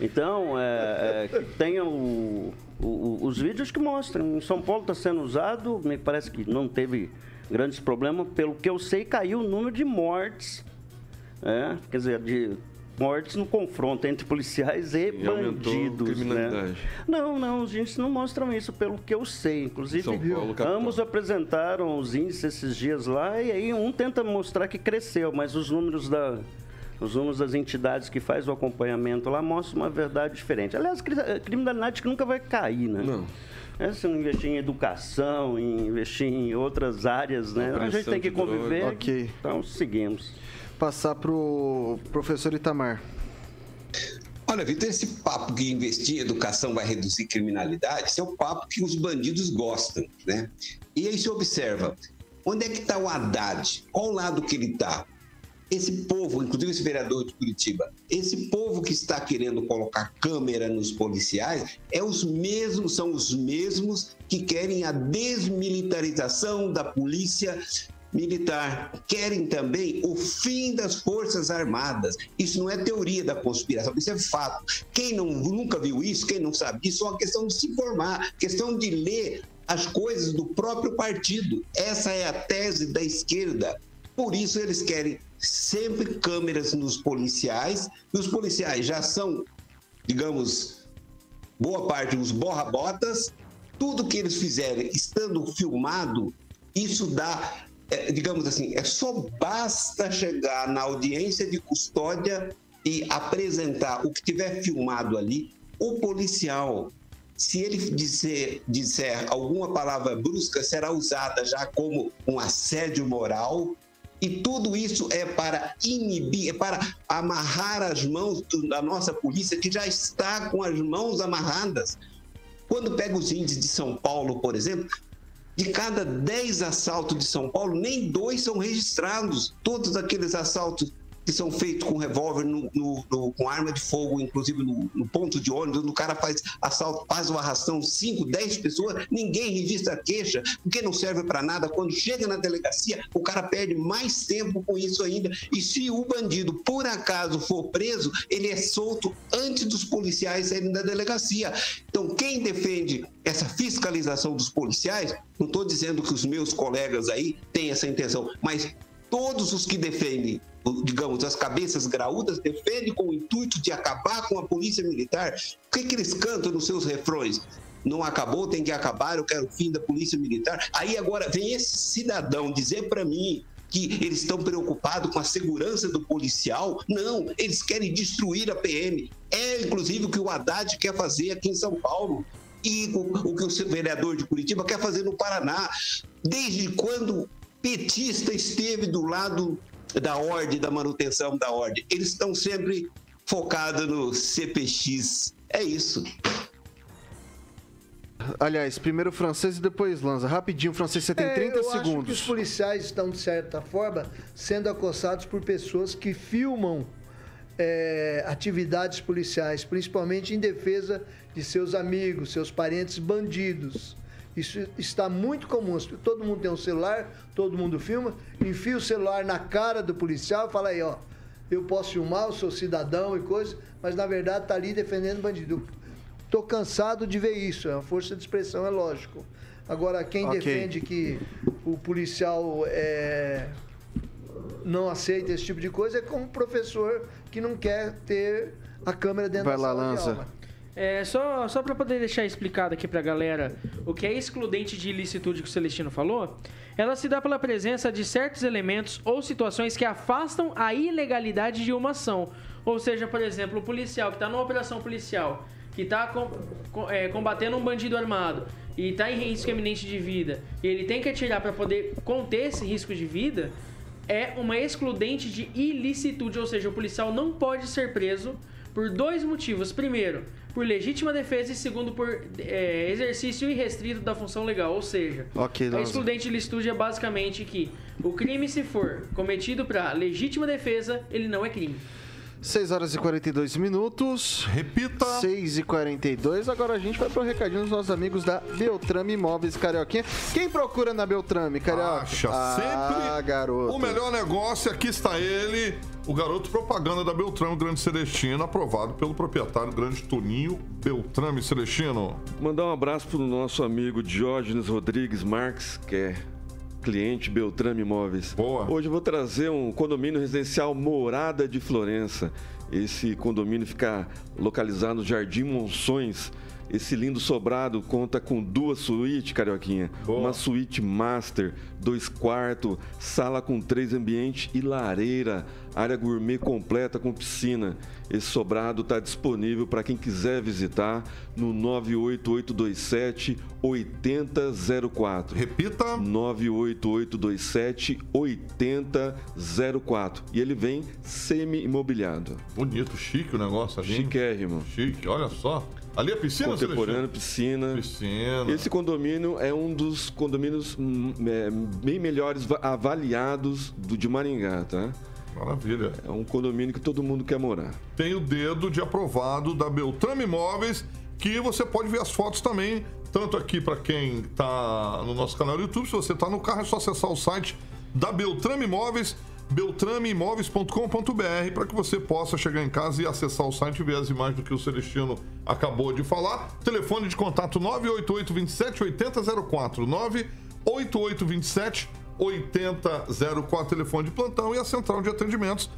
Então, é, é, que tenha o- o- os vídeos que mostram. Em São Paulo está sendo usado, me parece que não teve grandes problemas. Pelo que eu sei, caiu o número de mortes. é, quer dizer, de mortes no confronto entre policiais e, E bandidos. Né? Não, não, os índices não mostram isso, pelo que eu sei. Inclusive, São Paulo, ambos apresentaram os índices esses dias lá, e aí um tenta mostrar que cresceu, mas os números da. Os números das entidades que faz o acompanhamento lá mostram uma verdade diferente. Aliás, a criminalidade que nunca vai cair, né? Não. É, se não investir em educação, em investir em outras áreas, né? A gente tem que droga. conviver. Ok. Então, seguimos. Passar pro professor Itamar. Olha, Vitor, esse papo que investir em educação vai reduzir criminalidade, esse é o papo que os bandidos gostam, né? E aí se observa, onde é que está o Haddad? Qual o lado que ele está? Esse povo, inclusive esse vereador de Curitiba, esse povo que está querendo colocar câmera nos policiais, é os mesmos, são os mesmos que querem a desmilitarização da polícia militar. Querem também o fim das Forças Armadas. Isso não é teoria da conspiração, isso é fato. Quem não, nunca viu isso, quem não sabe disso, é uma questão de se informar, questão de ler as coisas do próprio partido. Essa é a tese da esquerda. Por isso eles querem sempre câmeras nos policiais, e os policiais já são, digamos, boa parte os borra-botas, tudo que eles fizerem estando filmado, isso dá é, digamos assim, é só basta chegar na audiência de custódia e apresentar o que tiver filmado ali, o policial, se ele disser, disser alguma palavra brusca, será usada já como um assédio moral. E tudo isso é para inibir, é para amarrar as mãos do- da nossa polícia, que já está com as mãos amarradas. Quando pega os índices de São Paulo, por exemplo, de cada 10 assaltos de São Paulo, nem dois são registrados. Todos aqueles assaltos que são feitos com revólver, no- no- no- com arma de fogo, inclusive no, ponto de ônibus, o cara faz assalto, faz uma arrastão, 5, 10 pessoas, ninguém registra queixa, porque não serve para nada. Quando chega na delegacia, o cara perde mais tempo com isso ainda. E se o bandido, por acaso, for preso, ele é solto antes dos policiais saírem da delegacia. Então, quem defende essa fiscalização dos policiais, não estou dizendo que os meus colegas aí têm essa intenção, mas todos os que defendem, digamos, as cabeças graúdas, defendem com o intuito de acabar com a polícia militar. O que, que eles cantam nos seus refrões? Não acabou, tem que acabar, eu quero o fim da polícia militar. Aí agora vem esse cidadão dizer para mim que eles estão preocupados com a segurança do policial. Não, eles querem destruir a PM. É inclusive o que o Haddad quer fazer aqui em São Paulo. E o, o que o vereador de Curitiba quer fazer no Paraná. Desde quando petista esteve do lado da ordem, da manutenção da ordem. Eles estão sempre focados no CPX. É isso. Aliás, primeiro o francês e depois Lanza. Rapidinho, francês, você tem É, 30 eu Acho que os segundos. policiais estão, de certa forma, sendo acossados por pessoas que filmam é, atividades policiais, principalmente em defesa de seus amigos, seus parentes bandidos. Isso está muito comum. Todo mundo tem um celular, todo mundo filma, enfia o celular na cara do policial e fala aí, ó, eu posso filmar, eu sou cidadão e coisa, mas na verdade tá ali defendendo bandido. Tô cansado de ver isso, é uma força de expressão, é lógico. Agora, quem Ok. defende que o policial é, não aceita esse tipo de coisa é como professor que não quer ter a câmera dentro Vai da lá, sala de Lanza. aula. É, só, só para poder deixar explicado aqui pra galera o que é excludente de ilicitude que o Celestino falou, ela se dá pela presença de certos elementos ou situações que afastam a ilegalidade de uma ação. Ou seja, por exemplo, o policial que está numa operação policial, que está combatendo um bandido armado e está em risco iminente de vida, e ele tem que atirar para poder conter esse risco de vida, é uma excludente de ilicitude, ou seja, o policial não pode ser preso por dois motivos. Primeiro, por legítima defesa e segundo, por é, exercício irrestrito da função legal. Ou seja, Ok, a Lanza. excludente de ilicitude é basicamente que o crime, se for cometido para legítima defesa, ele não é crime. 6 horas e 42 minutos. Repita. 6 e 42. Agora a gente vai pro recadinho dos nossos amigos da Beltrame Imóveis Carioquinha. Quem procura na Beltrame, Carioca? Acha ah, sempre garoto. o melhor negócio. Aqui está ele, o garoto propaganda da Beltrame Grande Celestino, aprovado pelo proprietário Grande Toninho Beltrame Celestino. Mandar um abraço pro nosso amigo Diógenes Rodrigues Marques, que é cliente Beltrame Imóveis. Boa. Hoje eu vou trazer um condomínio residencial Morada de Florença. Esse condomínio fica localizado no Jardim Monções. Esse lindo sobrado conta com duas suítes, Carioquinha. Boa. Uma suíte master, dois quartos, sala com três ambientes e lareira. Área gourmet completa com piscina. Esse sobrado está disponível para quem quiser visitar no 98827 8004. Repita. 98827 8004. E ele vem semi-imobiliado. Bonito, chique o negócio ali. hein? Chiquérrimo. Chique, olha só. Ali é piscina, Contemporâneo, piscina. Piscina. Esse condomínio é um dos condomínios hum, é, bem melhores va- avaliados do de Maringá, tá? Maravilha. É um condomínio que todo mundo quer morar. Tem o dedo de aprovado da Beltrame Imóveis, que você pode ver as fotos também, tanto aqui para quem tá no nosso canal do YouTube, se você tá no carro é só acessar o site da Beltrame Imóveis, beltrameimóveis.com.br, para que você possa chegar em casa e acessar o site e ver as imagens do que o Celestino acabou de falar. Telefone de contato 988 27 8004 988 27 8004, telefone de plantão e a central de atendimentos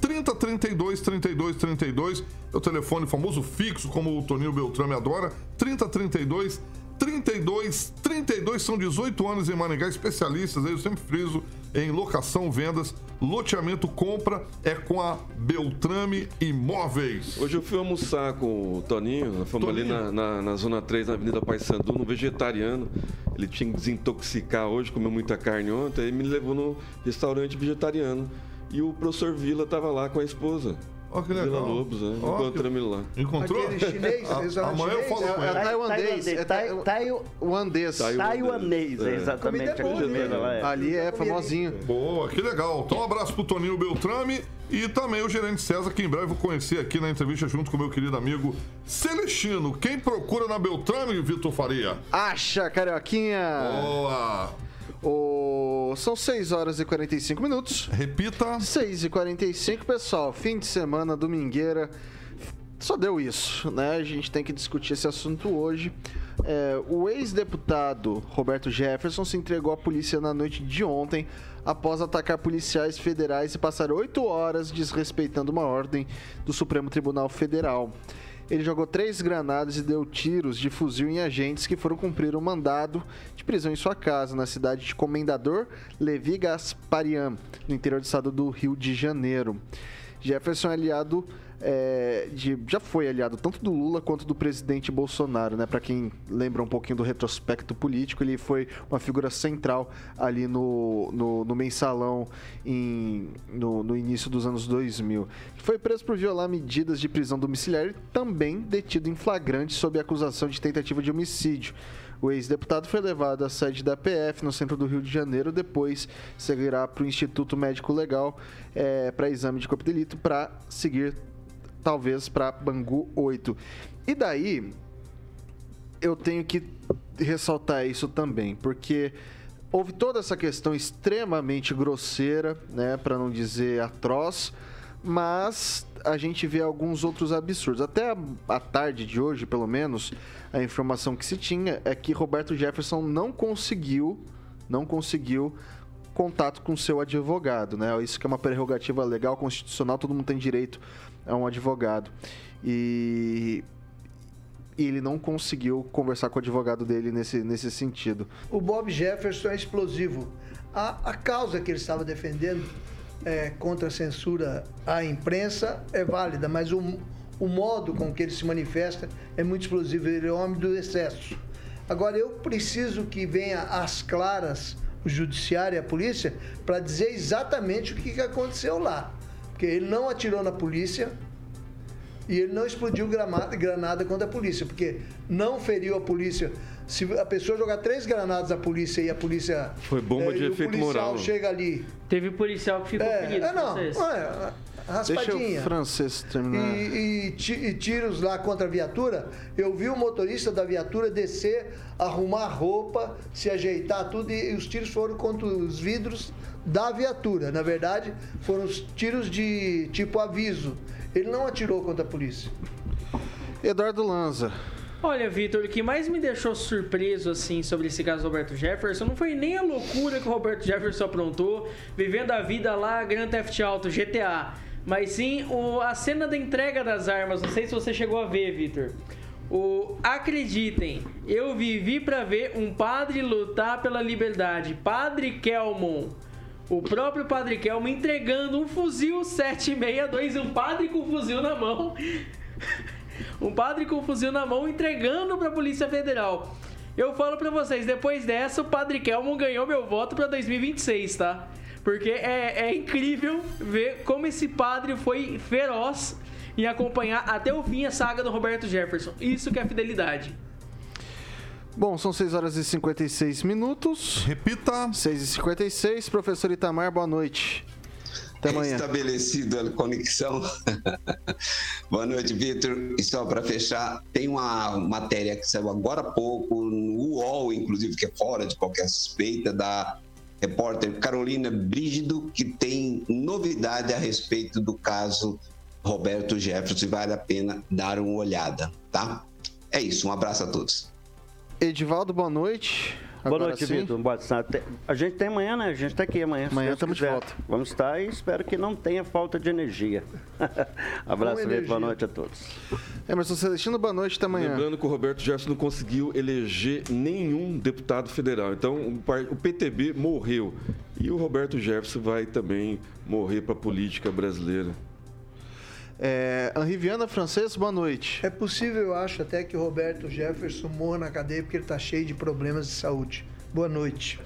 30 32 32 32 é o telefone famoso fixo, como o Toninho Beltrame adora. 30 32 32 32 são 18 anos em Maringá, especialistas, aí eu sempre friso em locação, vendas, loteamento, compra, é com a Beltrame Imóveis. Hoje eu fui almoçar com o Toninho, nós fomos Toninho. ali na, na, na Zona 3, na Avenida Paissandu, no vegetariano. Ele tinha que desintoxicar hoje, comeu muita carne ontem, aí me levou no restaurante vegetariano. E o professor Vila estava lá com a esposa. Ó, que legal. Vila Lobos, né? Ó, Encontramos ele lá. Encontrou? Aquele chinês, [laughs] A- Amanhã eu falo É, com é ele. tailandês. É Tai- tailandês. Taiwanês, é É. exatamente Comida a comida né? lá. É. Ali é famosinho. Boa, que legal. Então um abraço pro Toninho Beltrame e também o gerente César, que em breve eu vou conhecer aqui na entrevista junto com o meu querido amigo Celestino. Quem procura na Beltrame, Vitor Faria? Acha, Carioquinha! Boa! O... São 6 horas e 45 minutos. Repita. 6 e 45 pessoal. Fim de semana, domingueira. Só deu isso, né? A gente tem que discutir esse assunto hoje. É, o ex-deputado Roberto Jefferson se entregou à polícia na noite de ontem após atacar policiais federais e passar oito horas desrespeitando uma ordem do Supremo Tribunal Federal. Ele jogou três granadas e deu tiros de fuzil em agentes que foram cumprir um mandado de prisão em sua casa, na cidade de Comendador Levi Gasparian, no interior do estado do Rio de Janeiro. Jefferson é aliado é, de, já foi aliado tanto do Lula quanto do presidente Bolsonaro, né? Para quem lembra um pouquinho do retrospecto político, ele foi uma figura central ali no, no, no mensalão em, no, no início dos anos 2000. Foi preso por violar medidas de prisão domiciliar e também detido em flagrante sob acusação de tentativa de homicídio. O ex-deputado foi levado à sede da PF no centro do Rio de Janeiro, depois seguirá para o Instituto Médico Legal para exame de corpo de delito para seguir talvez para Bangu 8. E daí eu tenho que ressaltar isso também, porque houve toda essa questão extremamente grosseira, né, para não dizer atroz, mas a gente vê alguns outros absurdos. Até a, a tarde de hoje, pelo menos, a informação que se tinha é que Roberto Jefferson não conseguiu, não conseguiu contato com seu advogado, né? Isso que é uma prerrogativa legal, constitucional, todo mundo tem direito a um advogado. E e ele não conseguiu conversar com o advogado dele nesse, nesse sentido. O Bob Jefferson é explosivo. A, a causa que ele estava defendendo é, contra a censura à imprensa é válida, mas o, o modo com que ele se manifesta é muito explosivo. Ele é homem do excesso. Agora, eu preciso que venha às claras o judiciário e a polícia para dizer exatamente o que aconteceu lá. Porque ele não atirou na polícia, e ele não explodiu granada, granada contra a polícia, porque não feriu a polícia. Se a pessoa jogar três granadas à polícia e a polícia. Foi bomba é, de e efeito policial moral. chega ali. Teve policial que ficou É, ferido. é, não, é, Deixa raspadinha. o francês terminar. E, e e tiros lá contra a viatura. Eu vi o motorista da viatura descer, arrumar roupa, se ajeitar tudo, e, os tiros foram contra os vidros da viatura. Na verdade, foram os tiros de tipo aviso. Ele não atirou contra a polícia. Eduardo Lanza. Olha, Vitor, o que mais me deixou surpreso assim sobre esse caso do Roberto Jefferson não foi nem a loucura que o Roberto Jefferson aprontou, vivendo a vida lá Grand Theft Auto, GTA, mas sim o, a cena da entrega das armas. Não sei se você chegou a ver, Vitor. O acreditem, eu vivi pra ver um padre lutar pela liberdade. Padre Kelmon. O próprio Padre Kelmon entregando um fuzil 762, um padre com fuzil na mão. [laughs] Um padre com fuzil na mão entregando pra Polícia Federal. Eu falo pra vocês, depois dessa, o Padre Kelmon ganhou meu voto pra 2026, tá? Porque é, é incrível ver como esse padre foi feroz em acompanhar até o fim a saga do Roberto Jefferson. Isso que é fidelidade. Bom, são 6 horas e 56 minutos. Repita. 6 e 56 Professor Itamar, boa noite. Até amanhã. Estabelecida a conexão. [laughs] Boa noite, Vitor. E só para fechar, tem uma matéria que saiu agora há pouco no UOL, inclusive, que é fora de qualquer suspeita, da repórter Carolina Brígido, que tem novidade a respeito do caso Roberto Jefferson e vale a pena dar uma olhada, tá? É isso, um abraço a todos. Edivaldo, boa noite. Boa Agora noite, sim. Vitor. Boa tarde. A gente tem amanhã, né? A gente está aqui amanhã. Amanhã estamos de volta. Vamos estar e espero que não tenha falta de energia. [laughs] Abraço, Vitor. Boa noite a todos. Emerson Celestino, boa noite, até amanhã. Lembrando que o Roberto Jefferson não conseguiu eleger nenhum deputado federal. Então, o PTB morreu. E o Roberto Jefferson vai também morrer para a política brasileira. É, Henri Viana Francês, boa noite. É possível, eu acho, até que o Roberto Jefferson morra na cadeia porque ele está cheio de problemas de saúde. Boa noite.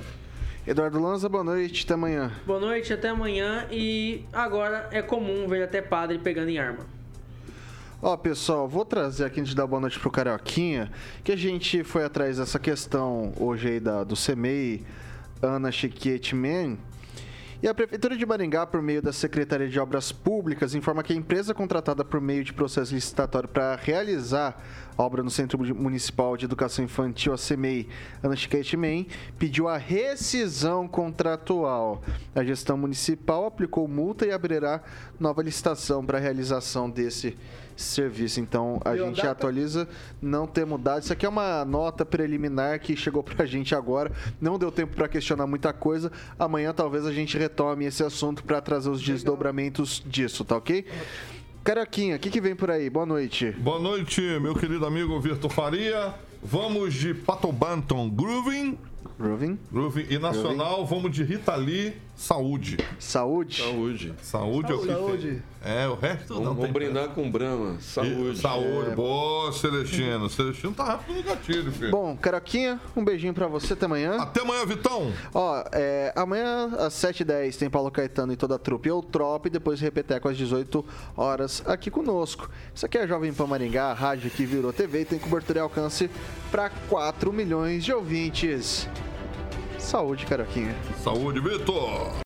Eduardo Lanza, boa noite, até amanhã. Boa noite, até amanhã. E agora é comum ver até padre pegando em arma. Ó, pessoal, vou trazer aqui antes de dar boa noite pro Carioquinha, que a gente foi atrás dessa questão hoje aí da, do CMEI, Ana Chiquete Man. E a Prefeitura de Maringá, por meio da Secretaria de Obras Públicas, informa que a empresa contratada por meio de processo licitatório para realizar obra no Centro Municipal de Educação Infantil, a CMEI, Ana Chiquete Man, pediu a rescisão contratual. A gestão municipal aplicou multa e abrirá nova licitação para a realização desse serviço. Então a Deu gente data? atualiza, não ter mudado. Isso aqui é uma nota preliminar que chegou pra gente agora. Não deu tempo para questionar muita coisa. Amanhã talvez a gente retome esse assunto para trazer os desdobramentos disso, tá ok? Caraquinha, o que, que vem por aí? Boa noite. Boa noite, meu querido amigo Vitor Faria. Vamos de Pato Banton Grooving. Grooving. Grooving. E Nacional, vamos de Rita Lee Saúde. Saúde. Saúde. Saúde, é o que Saúde. tem. É, o resto não Vamos, tem. brindar com Brahma. Saúde. Saúde. Boa, Celestino. Celestino tá rápido no gatilho, filho. Bom, Caroquinha, um beijinho pra você, até amanhã. Até amanhã, Vitão. Ó, é, amanhã às 7h10 tem Paulo Caetano e toda a trupe Eutrop, e depois Repeteco às 18 horas aqui conosco. Isso aqui é a Jovem Pan Maringá, a rádio que virou TV e tem cobertura e alcance para 4 milhões de ouvintes. Saúde, Caroquinha. Saúde, Vitor.